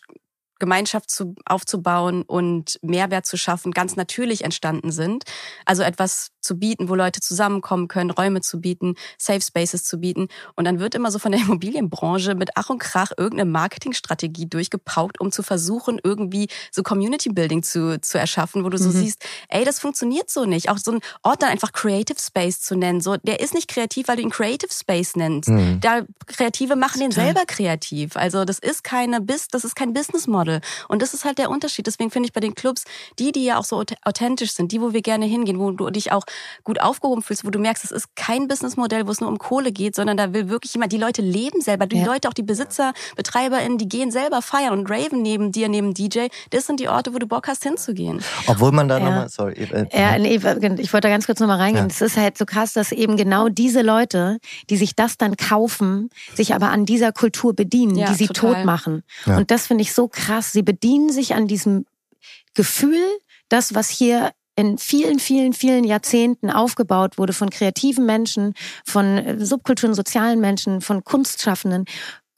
Gemeinschaft zu, aufzubauen und Mehrwert zu schaffen, ganz natürlich entstanden sind. Also etwas zu bieten, wo Leute zusammenkommen können, Räume zu bieten, Safe Spaces zu bieten. Und dann wird immer so von der Immobilienbranche mit Ach und Krach irgendeine Marketingstrategie durchgepaukt, um zu versuchen, irgendwie so Community Building zu, zu erschaffen, wo du so Mhm. siehst, ey, das funktioniert so nicht. Auch so ein Ort dann einfach Creative Space zu nennen. So, der ist nicht kreativ, weil du ihn Creative Space nennst. Mhm. Da Kreative machen den selber kreativ. Also das ist keine Bis, das ist kein Business Model. Schule. Und das ist halt der Unterschied. Deswegen finde ich bei den Clubs, die, die ja auch so authentisch sind, die, wo wir gerne hingehen, wo du dich auch gut aufgehoben fühlst, wo du merkst, es ist kein Businessmodell, wo es nur um Kohle geht, sondern da will wirklich jemand, die Leute leben selber, die ja. Leute, auch die Besitzer, BetreiberInnen, die gehen selber feiern und raven neben dir, neben DJ. Das sind die Orte, wo du Bock hast hinzugehen. Obwohl man da ja. nochmal, sorry. Äh, ja, nee, ich wollte da ganz kurz nochmal reingehen. Es ja. ist halt so krass, dass eben genau diese Leute, die sich das dann kaufen, sich aber an dieser Kultur bedienen, ja, die sie total. tot machen. Ja. Und das finde ich so krass. Sie bedienen sich an diesem Gefühl, das, was hier in vielen, vielen, vielen Jahrzehnten aufgebaut wurde von kreativen Menschen, von äh, Subkulturen, sozialen Menschen, von Kunstschaffenden.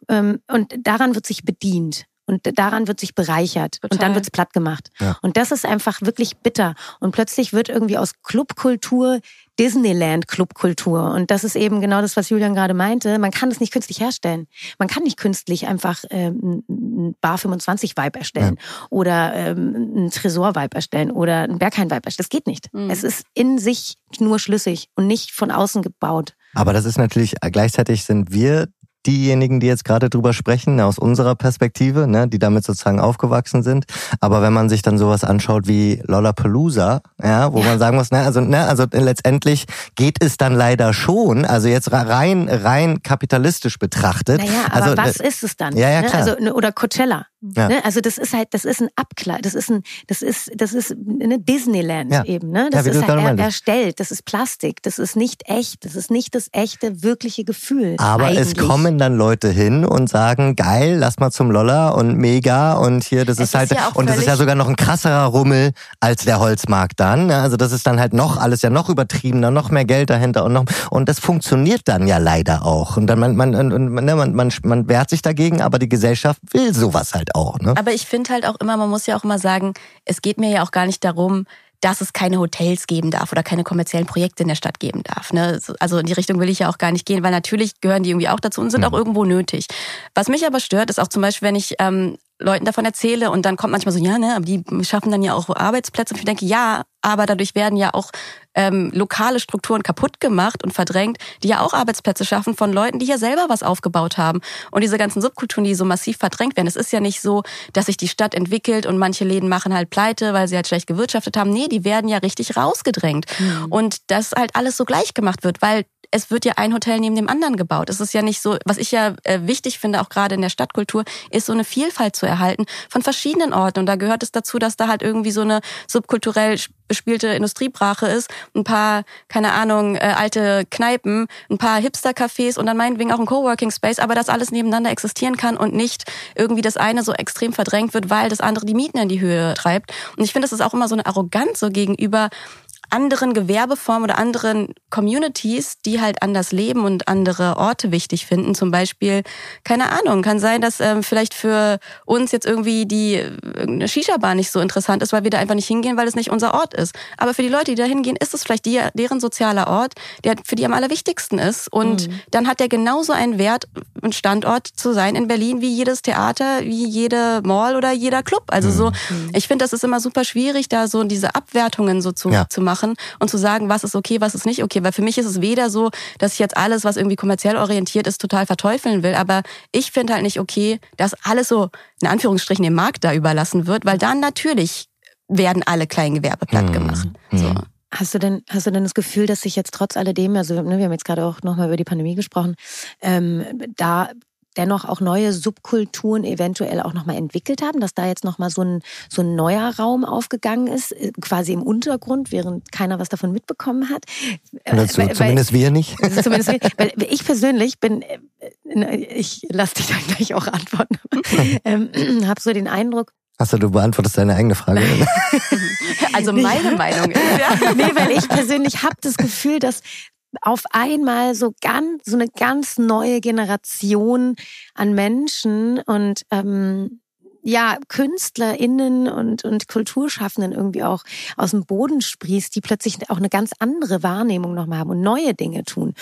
Ähm, und daran wird sich bedient. Und daran wird sich bereichert. Total. Und dann wird's platt gemacht. Ja. Und das ist einfach wirklich bitter. Und plötzlich wird irgendwie aus Clubkultur Disneyland-Clubkultur. Und das ist eben genau das, was Julian gerade meinte. Man kann es nicht künstlich herstellen. Man kann nicht künstlich einfach ähm, ein Bar 25-Vibe erstellen ja. oder ähm, ein Tresor-Vibe erstellen oder ein Berghain-Vibe erstellen. Das geht nicht. Mhm. Es ist in sich nur schlüssig und nicht von außen gebaut. Aber das ist natürlich, gleichzeitig sind wir diejenigen, die jetzt gerade drüber sprechen, aus unserer Perspektive, ne, die damit sozusagen aufgewachsen sind. Aber wenn man sich dann sowas anschaut wie Lollapalooza, ja, wo ja. man sagen muss, ne, also, ne, also letztendlich geht es dann leider schon, also jetzt rein, rein kapitalistisch betrachtet. Naja, aber also, was ist es dann? Ja, ja, ne? klar. Also, ne, oder Coachella. Ja. Ne? Also das ist halt, das ist ein Abkleid, das ist ein, das ist, das ist eine Disneyland ja. eben, ne? Das ja, ist halt er, erstellt, das ist Plastik, das ist nicht echt, das ist nicht das echte, wirkliche Gefühl. Aber eigentlich. es kommen dann Leute hin und sagen, geil, lass mal zum Lolla und mega und hier, das es ist halt, ist ja und das ist ja sogar noch ein krasserer Rummel als der Holzmarkt dann. Ne? Also das ist dann halt noch alles ja noch übertriebener, noch mehr Geld dahinter und noch und das funktioniert dann ja leider auch. Und dann man man man, ne, man, man, man wehrt sich dagegen, aber die Gesellschaft will sowas halt auch. Ne? Aber ich finde halt auch immer, man muss ja auch immer sagen, es geht mir ja auch gar nicht darum, dass es keine Hotels geben darf oder keine kommerziellen Projekte in der Stadt geben darf. Ne? Also in die Richtung will ich ja auch gar nicht gehen, weil natürlich gehören die irgendwie auch dazu und sind mhm. auch irgendwo nötig. Was mich aber stört, ist auch zum Beispiel, wenn ich ähm, Leuten davon erzähle und dann kommt manchmal so, ja, ne, aber die schaffen dann ja auch Arbeitsplätze. Und ich denke, ja, aber dadurch werden ja auch ähm, lokale Strukturen kaputt gemacht und verdrängt, die ja auch Arbeitsplätze schaffen von Leuten, die ja selber was aufgebaut haben. Und diese ganzen Subkulturen, die so massiv verdrängt werden, es ist ja nicht so, dass sich die Stadt entwickelt und manche Läden machen halt pleite, weil sie halt schlecht gewirtschaftet haben. Nee, die werden ja richtig rausgedrängt. Mhm. Und dass halt alles so gleich gemacht wird, weil es wird ja ein Hotel neben dem anderen gebaut. Es ist ja nicht so, was ich ja äh, wichtig finde, auch gerade in der Stadtkultur, ist so eine Vielfalt zu erhalten von verschiedenen Orten. Und da gehört es dazu, dass da halt irgendwie so eine subkulturell bespielte Industriebrache ist, ein paar, keine Ahnung, äh, alte Kneipen, ein paar Hipster-Cafés und dann meinetwegen auch ein Coworking Space, aber dass alles nebeneinander existieren kann und nicht irgendwie das eine so extrem verdrängt wird, weil das andere die Mieten in die Höhe treibt. Und ich finde, das ist auch immer so eine Arroganz so gegenüber anderen Gewerbeformen oder anderen Communities, die halt anders leben und andere Orte wichtig finden. Zum Beispiel, keine Ahnung, kann sein, dass ähm, vielleicht für uns jetzt irgendwie die eine Shisha-Bar nicht so interessant ist, weil wir da einfach nicht hingehen, weil es nicht unser Ort ist. Aber für die Leute, die da hingehen, ist es vielleicht die, deren sozialer Ort, der für die am allerwichtigsten ist. Und mhm. dann hat der genauso einen Wert und Standort zu sein in Berlin wie jedes Theater, wie jede Mall oder jeder Club. Also so, mhm. ich finde, das ist immer super schwierig, da so diese Abwertungen so zu, ja. zu machen machen und zu sagen, was ist okay, was ist nicht okay. Weil für mich ist es weder so, dass ich jetzt alles, was irgendwie kommerziell orientiert ist, total verteufeln will. Aber ich finde halt nicht okay, dass alles so in Anführungsstrichen dem Markt da überlassen wird, weil dann natürlich werden alle kleinen Gewerbe platt mhm. gemacht. Mhm. So. Hast du denn, hast du denn das Gefühl, dass sich jetzt trotz alledem, also ne, wir haben jetzt gerade auch nochmal über die Pandemie gesprochen, ähm, da dennoch auch neue Subkulturen eventuell auch nochmal entwickelt haben, dass da jetzt nochmal so ein, so ein neuer Raum aufgegangen ist, äh, quasi im Untergrund, während keiner was davon mitbekommen hat. Also, weil, zumindest wir nicht. Also zumindest wir, weil ich persönlich bin, äh, ich lasse dich dann gleich auch antworten, ähm, habe so den Eindruck, Achso, du beantwortest deine eigene Frage. also meine Meinung ist, ja. Nee, weil ich persönlich habe das Gefühl, dass auf einmal so ganz, so eine ganz neue Generation an Menschen und ähm, ja, KünstlerInnen und, und Kulturschaffenden irgendwie auch aus dem Boden sprießt, die plötzlich auch eine ganz andere Wahrnehmung nochmal haben und neue Dinge tun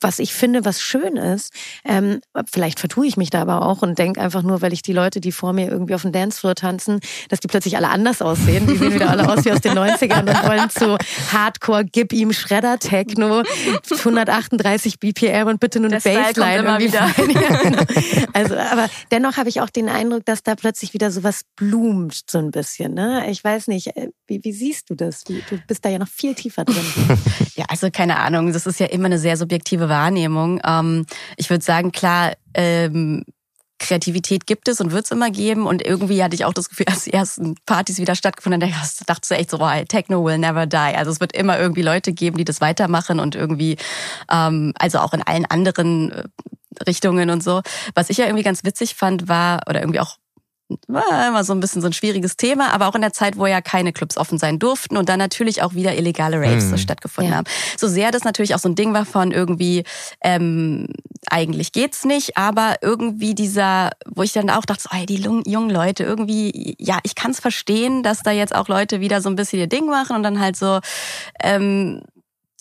was ich finde, was schön ist, ähm, vielleicht vertue ich mich da aber auch und denke einfach nur, weil ich die Leute, die vor mir irgendwie auf dem Dancefloor tanzen, dass die plötzlich alle anders aussehen. Die sehen wieder alle aus wie aus den 90ern und wollen zu Hardcore, gib ihm Shredder Techno, 138 BPM und bitte nur eine Bassline irgendwie rein. Also, aber dennoch habe ich auch den Eindruck, dass da plötzlich wieder sowas blumt, so ein bisschen. Ne? Ich weiß nicht, äh, wie, wie siehst du das? Du bist da ja noch viel tiefer drin. ja, also keine Ahnung, das ist ja immer eine sehr subjektive Wahrnehmung. Ähm, ich würde sagen, klar, ähm, Kreativität gibt es und wird es immer geben. Und irgendwie hatte ich auch das Gefühl, als die ersten Partys wieder stattgefunden haben, dachte ich echt so, boah, Techno will never die. Also es wird immer irgendwie Leute geben, die das weitermachen und irgendwie, ähm, also auch in allen anderen äh, Richtungen und so. Was ich ja irgendwie ganz witzig fand, war, oder irgendwie auch war immer so ein bisschen so ein schwieriges Thema, aber auch in der Zeit, wo ja keine Clubs offen sein durften und dann natürlich auch wieder illegale Raves mhm. stattgefunden ja. haben. So sehr das natürlich auch so ein Ding war von irgendwie, ähm, eigentlich geht's nicht, aber irgendwie dieser, wo ich dann auch dachte, so, oh, die jungen Leute, irgendwie, ja, ich kann es verstehen, dass da jetzt auch Leute wieder so ein bisschen ihr Ding machen und dann halt so, ähm,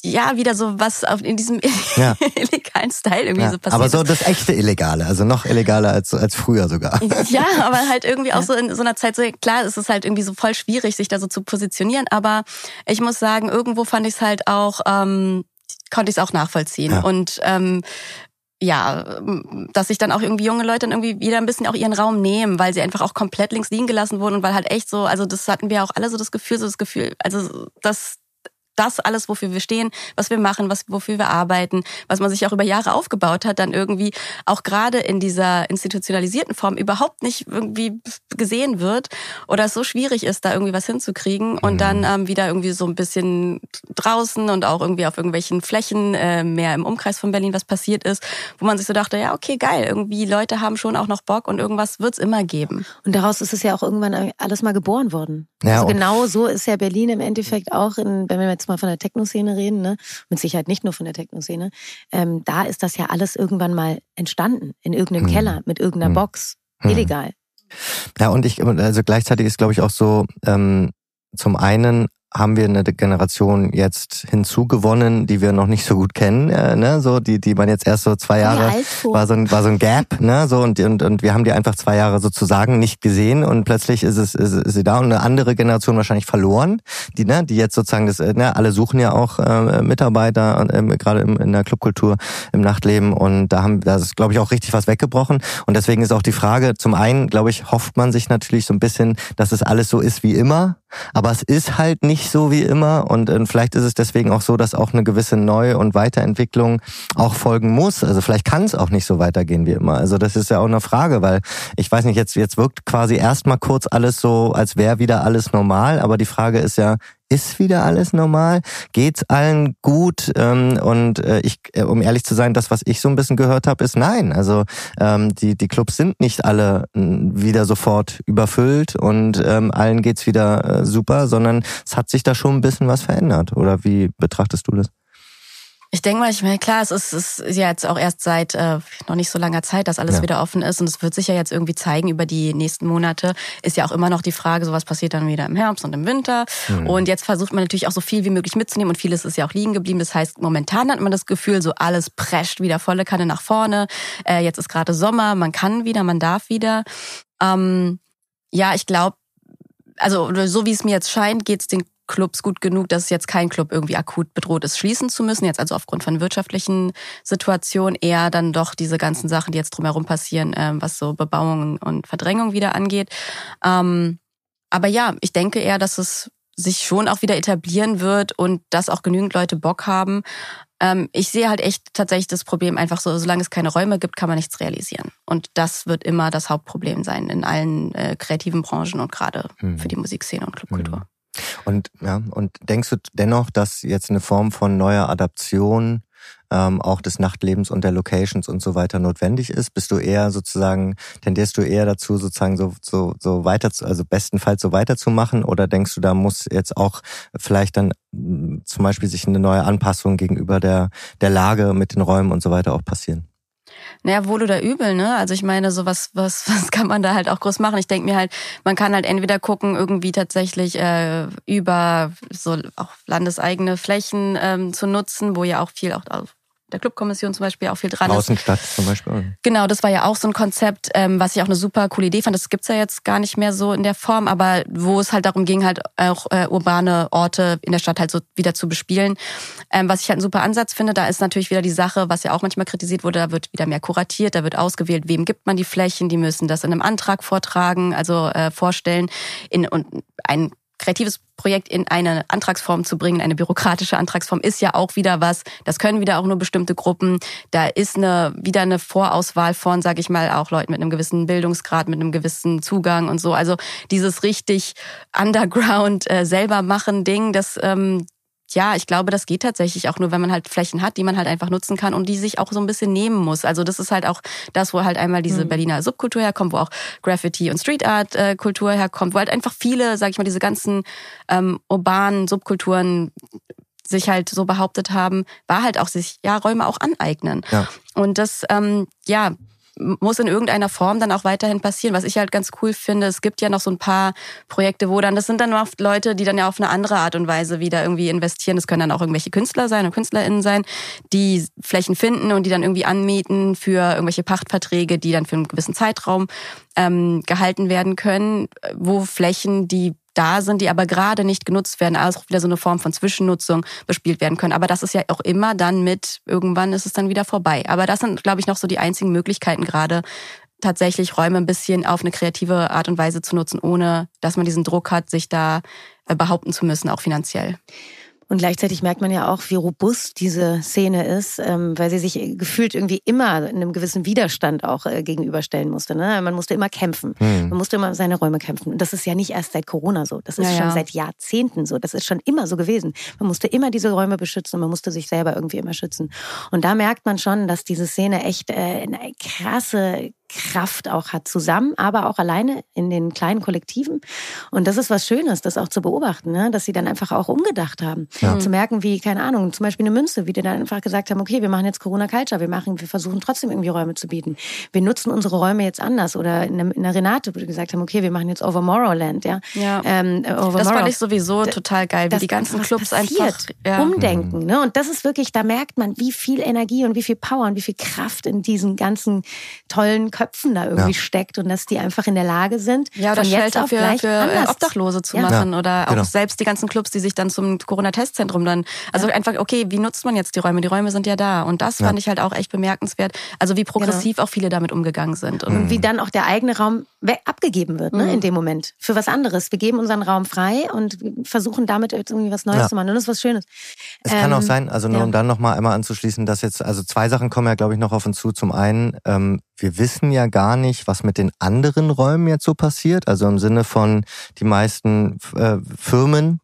ja, wieder so was in diesem ja. illegalen Style irgendwie ja. so passiert. Aber so das echte Illegale, also noch illegaler als, als früher sogar. Ja, aber halt irgendwie auch so in so einer Zeit so, klar, es ist halt irgendwie so voll schwierig, sich da so zu positionieren, aber ich muss sagen, irgendwo fand ich es halt auch, ähm, konnte ich es auch nachvollziehen. Ja. Und ähm, ja, dass sich dann auch irgendwie junge Leute dann irgendwie wieder ein bisschen auch ihren Raum nehmen, weil sie einfach auch komplett links liegen gelassen wurden und weil halt echt so, also das hatten wir auch alle so das Gefühl, so das Gefühl, also dass das alles, wofür wir stehen, was wir machen, was, wofür wir arbeiten, was man sich auch über Jahre aufgebaut hat, dann irgendwie auch gerade in dieser institutionalisierten Form überhaupt nicht irgendwie gesehen wird oder es so schwierig ist, da irgendwie was hinzukriegen und mhm. dann ähm, wieder irgendwie so ein bisschen draußen und auch irgendwie auf irgendwelchen Flächen äh, mehr im Umkreis von Berlin was passiert ist, wo man sich so dachte, ja, okay, geil, irgendwie Leute haben schon auch noch Bock und irgendwas wird's immer geben. Und daraus ist es ja auch irgendwann alles mal geboren worden. Ja, also genau so ist ja Berlin im Endeffekt auch, in, wenn wir jetzt mal von der Techno-Szene reden, ne? mit Sicherheit nicht nur von der Techno-Szene, ähm, da ist das ja alles irgendwann mal entstanden, in irgendeinem hm. Keller, mit irgendeiner hm. Box, hm. illegal. Ja, und ich, also gleichzeitig ist, glaube ich, auch so, ähm, zum einen haben wir eine Generation jetzt hinzugewonnen, die wir noch nicht so gut kennen, äh, ne, so die die man jetzt erst so zwei Jahre war so ein war so ein Gap, ne, so und und und wir haben die einfach zwei Jahre sozusagen nicht gesehen und plötzlich ist es ist, ist sie da und eine andere Generation wahrscheinlich verloren, die ne, die jetzt sozusagen das äh, ne, alle suchen ja auch äh, Mitarbeiter ähm, gerade in der Clubkultur im Nachtleben und da haben da ist glaube ich auch richtig was weggebrochen und deswegen ist auch die Frage zum einen glaube ich hofft man sich natürlich so ein bisschen, dass es alles so ist wie immer, aber es ist halt nicht so wie immer und äh, vielleicht ist es deswegen auch so, dass auch eine gewisse Neu- und Weiterentwicklung auch folgen muss. Also vielleicht kann es auch nicht so weitergehen wie immer. Also das ist ja auch eine Frage, weil ich weiß nicht, jetzt, jetzt wirkt quasi erstmal kurz alles so, als wäre wieder alles normal, aber die Frage ist ja, ist wieder alles normal? Geht's allen gut? Ähm, und äh, ich, äh, um ehrlich zu sein, das, was ich so ein bisschen gehört habe, ist nein. Also ähm, die die Clubs sind nicht alle wieder sofort überfüllt und ähm, allen geht's wieder äh, super, sondern es hat sich da schon ein bisschen was verändert. Oder wie betrachtest du das? Ich denke mal, ich meine, klar, es ist, es ist ja jetzt auch erst seit äh, noch nicht so langer Zeit, dass alles ja. wieder offen ist und es wird sich ja jetzt irgendwie zeigen über die nächsten Monate. Ist ja auch immer noch die Frage, so was passiert dann wieder im Herbst und im Winter. Mhm. Und jetzt versucht man natürlich auch so viel wie möglich mitzunehmen und vieles ist ja auch liegen geblieben. Das heißt, momentan hat man das Gefühl, so alles prescht wieder volle Kanne nach vorne. Äh, jetzt ist gerade Sommer, man kann wieder, man darf wieder. Ähm, ja, ich glaube, also so wie es mir jetzt scheint, geht es den Clubs gut genug, dass jetzt kein Club irgendwie akut bedroht ist, schließen zu müssen. Jetzt also aufgrund von wirtschaftlichen Situationen eher dann doch diese ganzen Sachen, die jetzt drumherum passieren, ähm, was so Bebauung und Verdrängung wieder angeht. Ähm, aber ja, ich denke eher, dass es sich schon auch wieder etablieren wird und dass auch genügend Leute Bock haben. Ähm, ich sehe halt echt tatsächlich das Problem einfach so, solange es keine Räume gibt, kann man nichts realisieren. Und das wird immer das Hauptproblem sein in allen äh, kreativen Branchen und gerade mhm. für die Musikszene und Clubkultur. Mhm. Und ja, und denkst du dennoch, dass jetzt eine Form von neuer Adaption ähm, auch des Nachtlebens und der Locations und so weiter notwendig ist? Bist du eher sozusagen, tendierst du eher dazu, sozusagen so, so, so weiter zu, also bestenfalls so weiterzumachen? Oder denkst du, da muss jetzt auch vielleicht dann hm, zum Beispiel sich eine neue Anpassung gegenüber der, der Lage mit den Räumen und so weiter auch passieren? Naja, wohl oder übel, ne? Also ich meine, so was, was, was kann man da halt auch groß machen? Ich denke mir halt, man kann halt entweder gucken, irgendwie tatsächlich äh, über so auch landeseigene Flächen ähm, zu nutzen, wo ja auch viel auch der Clubkommission zum Beispiel auch viel dran ist. Außenstadt zum Beispiel. Genau, das war ja auch so ein Konzept, ähm, was ich auch eine super coole Idee fand. Das gibt's ja jetzt gar nicht mehr so in der Form, aber wo es halt darum ging, halt auch äh, urbane Orte in der Stadt halt so wieder zu bespielen. Ähm, was ich halt einen super Ansatz finde, da ist natürlich wieder die Sache, was ja auch manchmal kritisiert wurde, da wird wieder mehr kuratiert, da wird ausgewählt, wem gibt man die Flächen, die müssen das in einem Antrag vortragen, also äh, vorstellen. In, und ein kreatives Projekt in eine Antragsform zu bringen, eine bürokratische Antragsform, ist ja auch wieder was. Das können wieder auch nur bestimmte Gruppen. Da ist eine wieder eine Vorauswahl von, sage ich mal, auch Leuten mit einem gewissen Bildungsgrad, mit einem gewissen Zugang und so. Also dieses richtig Underground äh, selber machen Ding, das ähm, ja, ich glaube, das geht tatsächlich auch nur, wenn man halt Flächen hat, die man halt einfach nutzen kann und die sich auch so ein bisschen nehmen muss. Also das ist halt auch das, wo halt einmal diese mhm. Berliner Subkultur herkommt, wo auch Graffiti und Street Art äh, Kultur herkommt, wo halt einfach viele, sag ich mal, diese ganzen ähm, urbanen Subkulturen sich halt so behauptet haben, war halt auch sich ja Räume auch aneignen. Ja. Und das ähm, ja muss in irgendeiner Form dann auch weiterhin passieren. Was ich halt ganz cool finde, es gibt ja noch so ein paar Projekte, wo dann, das sind dann oft Leute, die dann ja auf eine andere Art und Weise wieder irgendwie investieren. Das können dann auch irgendwelche Künstler sein und KünstlerInnen sein, die Flächen finden und die dann irgendwie anmieten für irgendwelche Pachtverträge, die dann für einen gewissen Zeitraum ähm, gehalten werden können, wo Flächen, die da sind, die aber gerade nicht genutzt werden, also auch wieder so eine Form von Zwischennutzung bespielt werden können. Aber das ist ja auch immer dann mit, irgendwann ist es dann wieder vorbei. Aber das sind, glaube ich, noch so die einzigen Möglichkeiten gerade, tatsächlich Räume ein bisschen auf eine kreative Art und Weise zu nutzen, ohne dass man diesen Druck hat, sich da äh, behaupten zu müssen, auch finanziell. Und gleichzeitig merkt man ja auch, wie robust diese Szene ist, ähm, weil sie sich gefühlt irgendwie immer einem gewissen Widerstand auch äh, gegenüberstellen musste. Ne? Man musste immer kämpfen. Mhm. Man musste immer seine Räume kämpfen. Und das ist ja nicht erst seit Corona so. Das ist ja, schon ja. seit Jahrzehnten so. Das ist schon immer so gewesen. Man musste immer diese Räume beschützen und man musste sich selber irgendwie immer schützen. Und da merkt man schon, dass diese Szene echt äh, eine krasse Kraft auch hat, zusammen, aber auch alleine in den kleinen Kollektiven. Und das ist was Schönes, das auch zu beobachten, ne? dass sie dann einfach auch umgedacht haben. Ja. Zu merken, wie, keine Ahnung, zum Beispiel eine Münze, wie die dann einfach gesagt haben, okay, wir machen jetzt Corona Culture, wir machen, wir versuchen trotzdem irgendwie Räume zu bieten. Wir nutzen unsere Räume jetzt anders. Oder in der, in der Renate, wo die gesagt haben, okay, wir machen jetzt Over Morrowland, ja. ja. Ähm, Over das fand ich sowieso total geil, wie die ganzen Clubs passiert. einfach ja. umdenken. Ne? Und das ist wirklich, da merkt man, wie viel Energie und wie viel Power und wie viel Kraft in diesen ganzen tollen Köpfen Köpfen da irgendwie ja. steckt und dass die einfach in der Lage sind, ja, oder von jetzt auf für, gleich für anders. Obdachlose zu ja. machen oder genau. auch selbst die ganzen Clubs, die sich dann zum Corona-Testzentrum dann, also einfach, okay, wie nutzt man jetzt die Räume? Die Räume sind ja da und das fand ich halt auch echt bemerkenswert. Also wie progressiv genau. auch viele damit umgegangen sind. Und, und wie dann auch der eigene Raum abgegeben wird, ne, mhm. in dem Moment. Für was anderes. Wir geben unseren Raum frei und versuchen damit irgendwie was Neues zu machen. Und das ist was Schönes. Es ähm, kann auch ähm, sein, also nur um dann nochmal einmal anzuschließen, dass jetzt, also zwei Sachen kommen ja, glaube ich, noch auf uns zu. Zum einen, ähm, wir wissen ja gar nicht, was mit den anderen Räumen jetzt so passiert. Also im Sinne von die meisten äh, Firmen,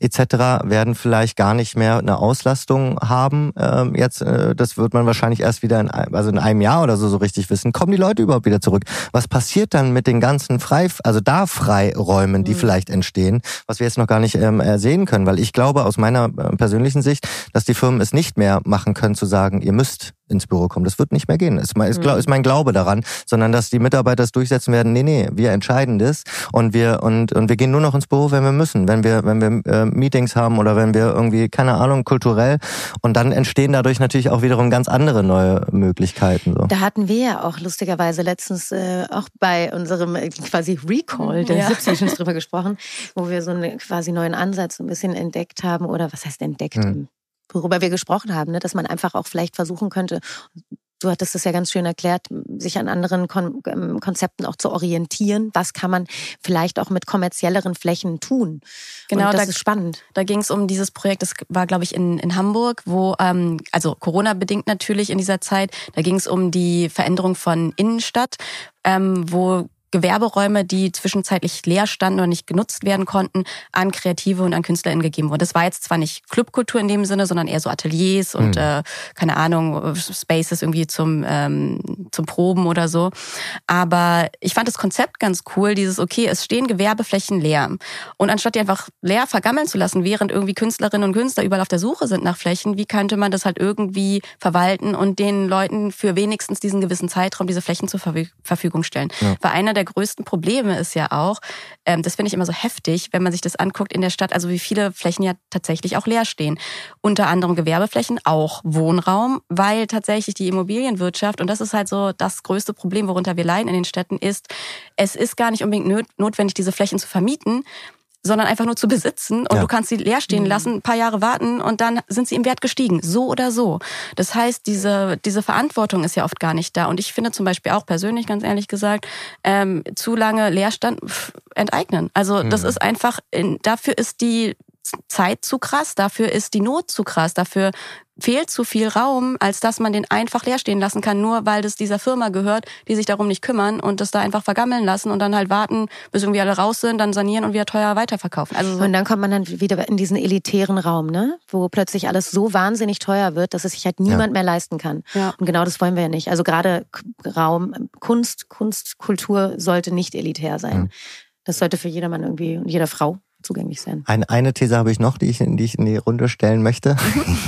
etc. werden vielleicht gar nicht mehr eine Auslastung haben. Ähm, jetzt, äh, das wird man wahrscheinlich erst wieder in, also in einem Jahr oder so so richtig wissen. Kommen die Leute überhaupt wieder zurück? Was passiert dann mit den ganzen frei, also da Freiräumen, die mhm. vielleicht entstehen, was wir jetzt noch gar nicht ähm, sehen können? Weil ich glaube aus meiner äh, persönlichen Sicht, dass die Firmen es nicht mehr machen können zu sagen, ihr müsst ins Büro kommen. Das wird nicht mehr gehen. Ist mein, ist, ist mein Glaube daran, sondern dass die Mitarbeiter es durchsetzen werden. Nee, nee, wir entscheiden das und wir und und wir gehen nur noch ins Büro, wenn wir müssen, wenn wir wenn wir äh, Meetings haben oder wenn wir irgendwie, keine Ahnung, kulturell. Und dann entstehen dadurch natürlich auch wiederum ganz andere neue Möglichkeiten. So. Da hatten wir ja auch lustigerweise letztens äh, auch bei unserem äh, quasi Recall der ja. Substations drüber gesprochen, wo wir so einen quasi neuen Ansatz ein bisschen entdeckt haben oder was heißt entdeckt? Hm worüber wir gesprochen haben, ne? dass man einfach auch vielleicht versuchen könnte, du hattest es ja ganz schön erklärt, sich an anderen Kon ähm, Konzepten auch zu orientieren. Was kann man vielleicht auch mit kommerzielleren Flächen tun? Genau, Und das da, ist spannend. Da ging es um dieses Projekt, das war, glaube ich, in, in Hamburg, wo, ähm, also Corona-bedingt natürlich in dieser Zeit, da ging es um die Veränderung von Innenstadt, ähm, wo Gewerberäume, die zwischenzeitlich leer standen oder nicht genutzt werden konnten, an Kreative und an KünstlerInnen gegeben wurden. Das war jetzt zwar nicht Clubkultur in dem Sinne, sondern eher so Ateliers und mhm. äh, keine Ahnung, Spaces irgendwie zum, ähm, zum Proben oder so. Aber ich fand das Konzept ganz cool, dieses, okay, es stehen Gewerbeflächen leer. Und anstatt die einfach leer vergammeln zu lassen, während irgendwie Künstlerinnen und Künstler überall auf der Suche sind nach Flächen, wie könnte man das halt irgendwie verwalten und den Leuten für wenigstens diesen gewissen Zeitraum diese Flächen zur Verfügung stellen? Ja. War einer der der größten Probleme ist ja auch, ähm, das finde ich immer so heftig, wenn man sich das anguckt in der Stadt, also wie viele Flächen ja tatsächlich auch leer stehen. Unter anderem Gewerbeflächen, auch Wohnraum, weil tatsächlich die Immobilienwirtschaft, und das ist halt so das größte Problem, worunter wir leiden in den Städten, ist, es ist gar nicht unbedingt notwendig, diese Flächen zu vermieten, sondern einfach nur zu besitzen und ja. du kannst sie leer stehen mhm. lassen, ein paar Jahre warten und dann sind sie im Wert gestiegen, so oder so. Das heißt, diese, diese Verantwortung ist ja oft gar nicht da. Und ich finde zum Beispiel auch persönlich, ganz ehrlich gesagt, ähm, zu lange Leerstand pff, enteignen. Also das mhm. ist einfach, dafür ist die Zeit zu krass, dafür ist die Not zu krass, dafür fehlt zu viel Raum, als dass man den einfach leer stehen lassen kann, nur weil das dieser Firma gehört, die sich darum nicht kümmern und das da einfach vergammeln lassen und dann halt warten, bis irgendwie alle raus sind, dann sanieren und wieder teuer weiterverkaufen. Also so. Und dann kommt man dann wieder in diesen elitären Raum, ne? wo plötzlich alles so wahnsinnig teuer wird, dass es sich halt niemand ja. mehr leisten kann. Ja. Und genau das wollen wir ja nicht. Also gerade Raum, Kunst, Kunst, Kultur sollte nicht elitär sein. Mhm. Das sollte für jedermann irgendwie und jeder Frau zugänglich sein. Eine, eine These habe ich noch, die ich, die ich in die Runde stellen möchte.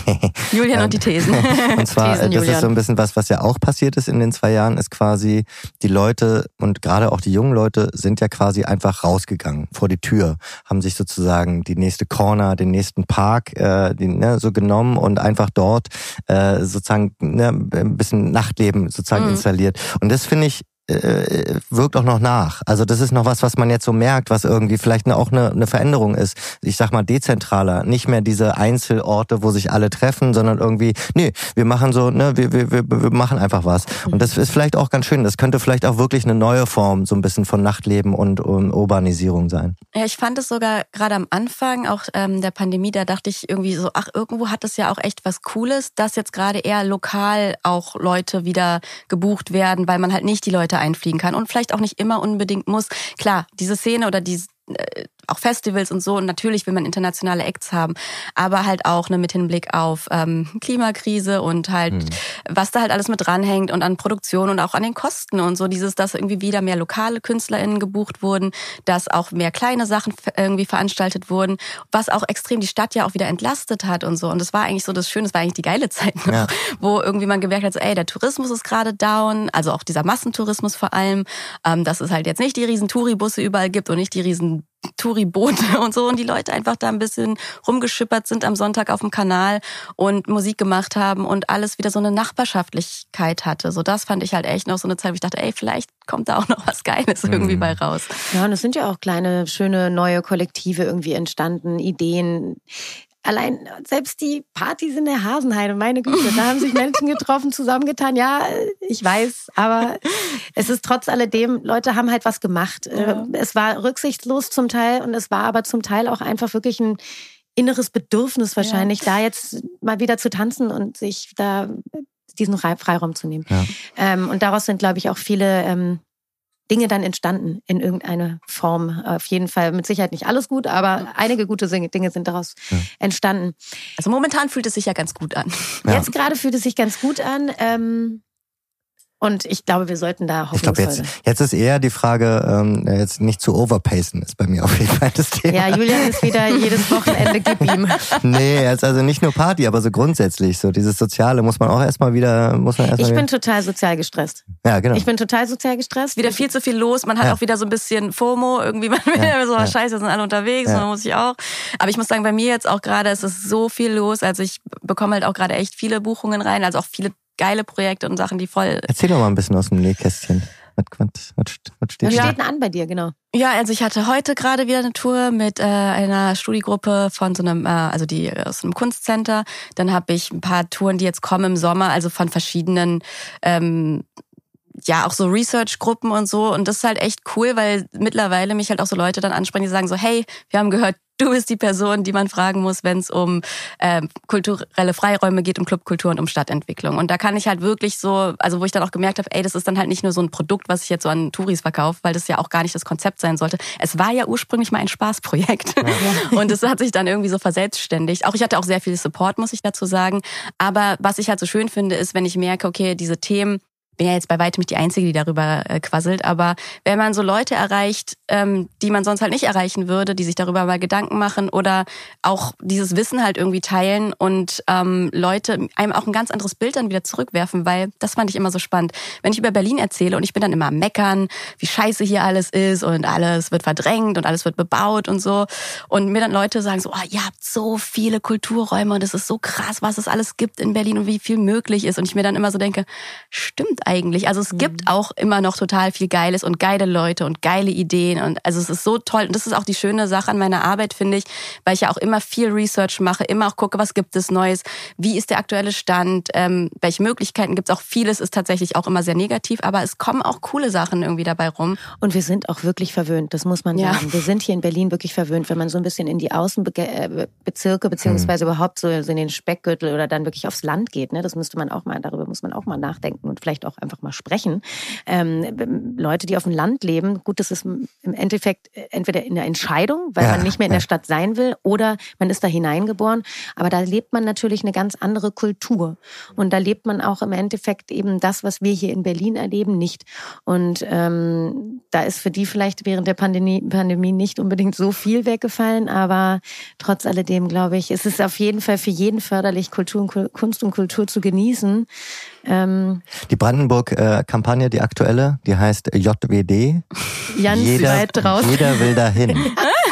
Julian und die Thesen. und zwar, Thesen, das ist so ein bisschen was, was ja auch passiert ist in den zwei Jahren, ist quasi, die Leute und gerade auch die jungen Leute sind ja quasi einfach rausgegangen vor die Tür, haben sich sozusagen die nächste Corner, den nächsten Park äh, die, ne, so genommen und einfach dort äh, sozusagen ne, ein bisschen Nachtleben sozusagen mhm. installiert. Und das finde ich äh, wirkt auch noch nach. Also das ist noch was, was man jetzt so merkt, was irgendwie vielleicht auch eine, eine Veränderung ist. Ich sag mal dezentraler, nicht mehr diese Einzelorte, wo sich alle treffen, sondern irgendwie, nee, wir machen so, ne, wir, wir, wir, wir machen einfach was. Und das ist vielleicht auch ganz schön. Das könnte vielleicht auch wirklich eine neue Form so ein bisschen von Nachtleben und um, Urbanisierung sein. Ja, ich fand es sogar gerade am Anfang auch ähm, der Pandemie, da dachte ich irgendwie so, ach, irgendwo hat es ja auch echt was Cooles, dass jetzt gerade eher lokal auch Leute wieder gebucht werden, weil man halt nicht die Leute Leute einfliegen kann und vielleicht auch nicht immer unbedingt muss. Klar, diese Szene oder die äh, auch Festivals und so und natürlich will man internationale Acts haben, aber halt auch ne, mit Hinblick auf ähm, Klimakrise und halt hm. was da halt alles mit dranhängt und an Produktion und auch an den Kosten und so dieses, dass irgendwie wieder mehr lokale KünstlerInnen gebucht wurden, dass auch mehr kleine Sachen irgendwie veranstaltet wurden, was auch extrem die Stadt ja auch wieder entlastet hat und so und das war eigentlich so das Schöne, das war eigentlich die geile Zeit noch, ja. wo irgendwie man gemerkt hat, so, ey, der Tourismus ist gerade down, also auch dieser Massentourismus vor allem, ähm, dass es halt jetzt nicht die riesen Touribusse überall gibt und nicht die riesen Touriboote und so und die Leute einfach da ein bisschen rumgeschippert sind am Sonntag auf dem Kanal und Musik gemacht haben und alles wieder so eine Nachbarschaftlichkeit hatte. So das fand ich halt echt noch so eine Zeit, wo ich dachte, ey, vielleicht kommt da auch noch was Geiles irgendwie mhm. bei raus. Ja, und es sind ja auch kleine, schöne neue Kollektive irgendwie entstanden, Ideen allein selbst die Partys in der Hasenheide, meine Güte, da haben sich Menschen getroffen, zusammengetan. Ja, ich weiß, aber es ist trotz alledem, Leute haben halt was gemacht. Ja. Es war rücksichtslos zum Teil und es war aber zum Teil auch einfach wirklich ein inneres Bedürfnis wahrscheinlich, ja. da jetzt mal wieder zu tanzen und sich da diesen Freiraum zu nehmen. Ja. Ähm, und daraus sind, glaube ich, auch viele ähm, Dinge dann entstanden in irgendeiner Form. Auf jeden Fall mit Sicherheit nicht alles gut, aber einige gute Dinge sind daraus ja. entstanden. Also momentan fühlt es sich ja ganz gut an. Ja. Jetzt gerade fühlt es sich ganz gut an. Ähm, und ich glaube, wir sollten da hoffnungsvoll Ich glaube, jetzt, jetzt ist eher die Frage, ähm, jetzt nicht zu overpacen, ist bei mir auf jeden Fall das Thema. Ja, Julian ist wieder jedes Wochenende, gib ihm. nee, jetzt also nicht nur Party, aber so grundsätzlich, so dieses Soziale muss man auch erstmal wieder, muss man erstmal Ich bin total sozial gestresst. Ja, genau. Ich bin total sozial gestresst. Wieder viel zu viel los, man hat ja. auch wieder so ein bisschen FOMO, irgendwie, man will ja, so, ja. scheiße, sind alle unterwegs, ja. man muss ich auch. Aber ich muss sagen, bei mir jetzt auch gerade, es ist so viel los, also ich bekomme halt auch gerade echt viele Buchungen rein, also auch viele geile Projekte und Sachen, die voll. Erzähl doch mal ein bisschen aus dem Nähkästchen. Was, was, was, was steht, was steht denn an bei dir, genau? Ja, also ich hatte heute gerade wieder eine Tour mit äh, einer Studiegruppe von so einem, äh, also die aus einem Kunstcenter. Dann habe ich ein paar Touren, die jetzt kommen im Sommer, also von verschiedenen ähm, ja auch so Research-Gruppen und so. Und das ist halt echt cool, weil mittlerweile mich halt auch so Leute dann ansprechen, die sagen so, hey, wir haben gehört, du bist die Person, die man fragen muss, wenn es um äh, kulturelle Freiräume geht, um Clubkultur und um Stadtentwicklung. Und da kann ich halt wirklich so, also wo ich dann auch gemerkt habe, ey, das ist dann halt nicht nur so ein Produkt, was ich jetzt so an Touris verkaufe, weil das ja auch gar nicht das Konzept sein sollte. Es war ja ursprünglich mal ein Spaßprojekt. Ja. Und es hat sich dann irgendwie so verselbstständigt. Auch ich hatte auch sehr viel Support, muss ich dazu sagen. Aber was ich halt so schön finde, ist, wenn ich merke, okay, diese Themen, bin ja jetzt bei weitem nicht die Einzige, die darüber äh, quasselt, aber wenn man so Leute erreicht, ähm, die man sonst halt nicht erreichen würde, die sich darüber mal Gedanken machen oder auch dieses Wissen halt irgendwie teilen und ähm, Leute einem auch ein ganz anderes Bild dann wieder zurückwerfen, weil das fand ich immer so spannend. Wenn ich über Berlin erzähle und ich bin dann immer am meckern, wie scheiße hier alles ist und alles wird verdrängt und alles wird bebaut und so und mir dann Leute sagen so, oh, ihr habt so viele Kulturräume und es ist so krass, was es alles gibt in Berlin und wie viel möglich ist und ich mir dann immer so denke, stimmt eigentlich. Also es mhm. gibt auch immer noch total viel Geiles und geile Leute und geile Ideen. Und also es ist so toll. Und das ist auch die schöne Sache an meiner Arbeit, finde ich, weil ich ja auch immer viel Research mache, immer auch gucke, was gibt es Neues, wie ist der aktuelle Stand, ähm, welche Möglichkeiten gibt es. Auch vieles ist tatsächlich auch immer sehr negativ, aber es kommen auch coole Sachen irgendwie dabei rum. Und wir sind auch wirklich verwöhnt, das muss man sagen. Ja. Wir sind hier in Berlin wirklich verwöhnt, wenn man so ein bisschen in die Außenbezirke beziehungsweise mhm. überhaupt so in den Speckgürtel oder dann wirklich aufs Land geht. Ne? Das müsste man auch mal, darüber muss man auch mal nachdenken und vielleicht auch einfach mal sprechen. Ähm, Leute, die auf dem Land leben, gut, das ist im Endeffekt entweder in der Entscheidung, weil ja, man nicht mehr in der Stadt sein will, oder man ist da hineingeboren. Aber da lebt man natürlich eine ganz andere Kultur. Und da lebt man auch im Endeffekt eben das, was wir hier in Berlin erleben, nicht. Und ähm, da ist für die vielleicht während der Pandemie, Pandemie nicht unbedingt so viel weggefallen, aber trotz alledem glaube ich, ist es auf jeden Fall für jeden förderlich, Kultur und Kunst und Kultur zu genießen. Ähm, die Brandenburg-Kampagne, die aktuelle, die heißt JWD. Ganz jeder, weit draußen. Jeder will dahin.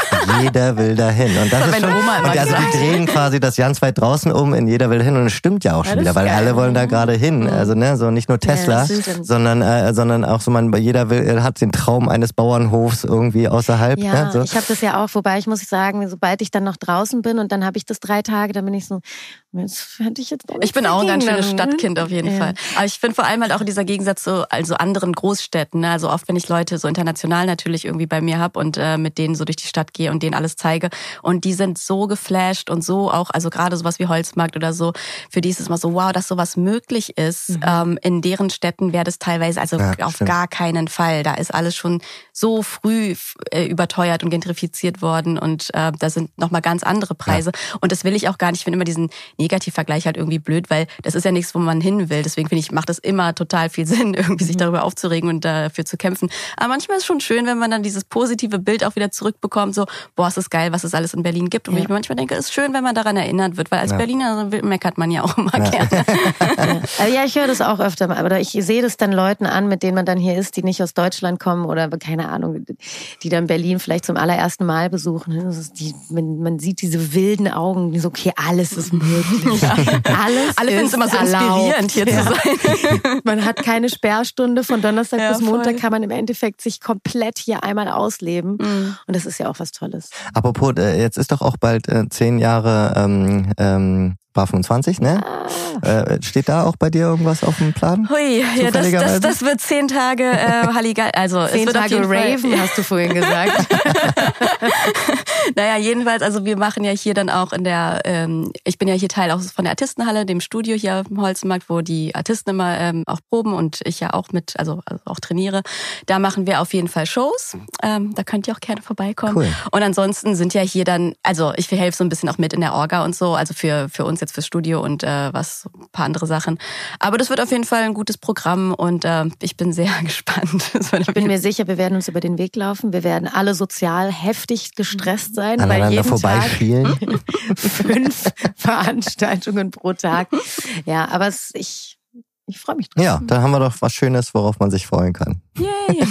jeder will dahin. Und das, ist schon, und also die drehen quasi das ganz weit draußen um in jeder will hin und es stimmt ja auch schon ja, wieder, weil geil. alle wollen da gerade hin. Mhm. Also ne, so nicht nur Tesla, ja, sondern äh, sondern auch so man jeder will hat den Traum eines Bauernhofs irgendwie außerhalb. Ja, ne, so. ich habe das ja auch, wobei ich muss sagen, sobald ich dann noch draußen bin und dann habe ich das drei Tage, dann bin ich so, das hätte ich jetzt Ich bin auch ein ganz schönes Stadtkind auf jeden ja. Fall. Aber ich finde vor allem halt auch dieser Gegensatz zu also anderen Großstädten. Ne? Also oft, wenn ich Leute so international natürlich irgendwie bei mir hab und äh, mit denen so durch die Stadt gehe und denen alles zeige und die sind so geflasht und so auch, also gerade sowas wie Holzmarkt oder so, für die ist es mal so, wow, dass sowas möglich ist. Mhm. Ähm, in deren Städten wäre das teilweise also ja, auf stimmt. gar keinen Fall. Da ist alles schon so früh äh, überteuert und gentrifiziert worden und äh, da sind nochmal ganz andere Preise. Ja. Und das will ich auch gar nicht. Ich finde immer diesen Negativvergleich halt irgendwie blöd, weil das ist ja nichts, wo man hin will. Deswegen finde ich, macht es immer total viel Sinn, irgendwie sich mhm. darüber aufzuregen und dafür zu kämpfen. Aber manchmal ist es schon schön, wenn man dann dieses positive Bild auch wieder zurückbekommt, so, boah, es ist geil, was es alles in Berlin gibt. Und ja. ich mir manchmal denke, es ist schön, wenn man daran erinnert wird, weil als ja. Berliner meckert man ja auch immer ja. gerne. ja, ich höre das auch öfter mal, aber ich sehe das dann Leuten an, mit denen man dann hier ist, die nicht aus Deutschland kommen oder keine Ahnung, die dann Berlin vielleicht zum allerersten Mal besuchen. Die, man, man sieht diese wilden Augen, die so, okay, alles ist möglich. Ja. Alles Alle finden es immer so inspirierend, hier ja. zu sein. Man hat keine Sperrstunde. Von Donnerstag ja, bis Montag kann man im Endeffekt sich komplett hier einmal ausleben. Mhm. Und das ist ja auch was Tolles. Apropos, äh, jetzt ist doch auch bald äh, zehn Jahre ähm, ähm, war 25, ne? Ah. Äh, steht da auch bei dir irgendwas auf dem Plan? Hui, ja, das, das, das wird zehn Tage äh, Halligal, also zehn Tage Raven, Fall. hast du vorhin gesagt. naja, jedenfalls, also wir machen ja hier dann auch in der, ähm, ich bin ja hier Teil auch von der Artistenhalle, dem Studio hier im Holzmarkt, wo die Artisten immer ähm, auch proben und ich ja auch mit, also, also auch trainiere. Da machen wir auf jeden Fall Shows. Ähm, da könnt ihr auch gerne vorbeikommen. Cool. Und ansonsten sind ja hier dann, also ich helfe so ein bisschen auch mit in der Orga und so, also für, für uns jetzt fürs Studio und äh, was ein paar andere Sachen. Aber das wird auf jeden Fall ein gutes Programm und äh, ich bin sehr gespannt. ich bin mir sicher, wir werden uns über den Weg laufen. Wir werden alle sozial heftig gestresst sein, Aneinander weil jeden vorbeischielen. Tag fünf Veranstaltungen pro Tag. Ja, aber es, ich ich freue mich drauf. Ja, dann haben wir doch was Schönes, worauf man sich freuen kann. Yay.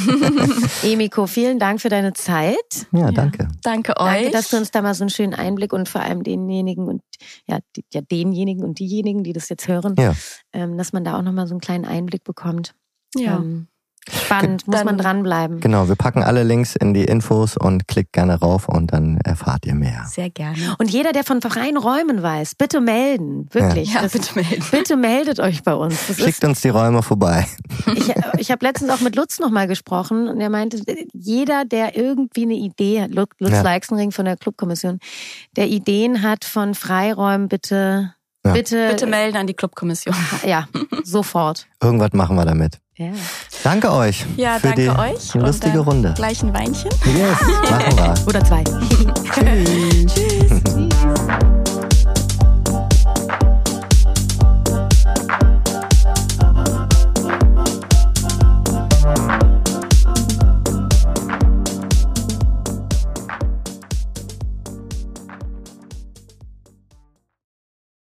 Emiko, vielen Dank für deine Zeit. Ja, danke. Ja, danke euch. Danke, dass du uns da mal so einen schönen Einblick und vor allem denjenigen und ja, die, ja denjenigen und diejenigen, die das jetzt hören, ja. ähm, dass man da auch nochmal so einen kleinen Einblick bekommt. Ja. Ähm, Spannend, muss dann, man dranbleiben. Genau, wir packen alle Links in die Infos und klickt gerne rauf und dann erfahrt ihr mehr. Sehr gerne. Und jeder, der von freien Räumen weiß, bitte melden. Wirklich. Ja, ja bitte melden. Bitte meldet euch bei uns. Das Schickt uns die Räume vorbei. Ich, ich habe letztens auch mit Lutz nochmal gesprochen und er meinte, jeder, der irgendwie eine Idee hat, Lutz ja. Leixenring von der Clubkommission, der Ideen hat von Freiräumen, bitte ja. Bitte, Bitte melden an die Clubkommission. Ja, sofort. Irgendwas machen wir damit. Ja. Danke euch. Ja, für danke die euch. Lustige Runde. Gleich ein Weinchen. Yes, machen wir. Oder zwei. Tschüss. Tschüss.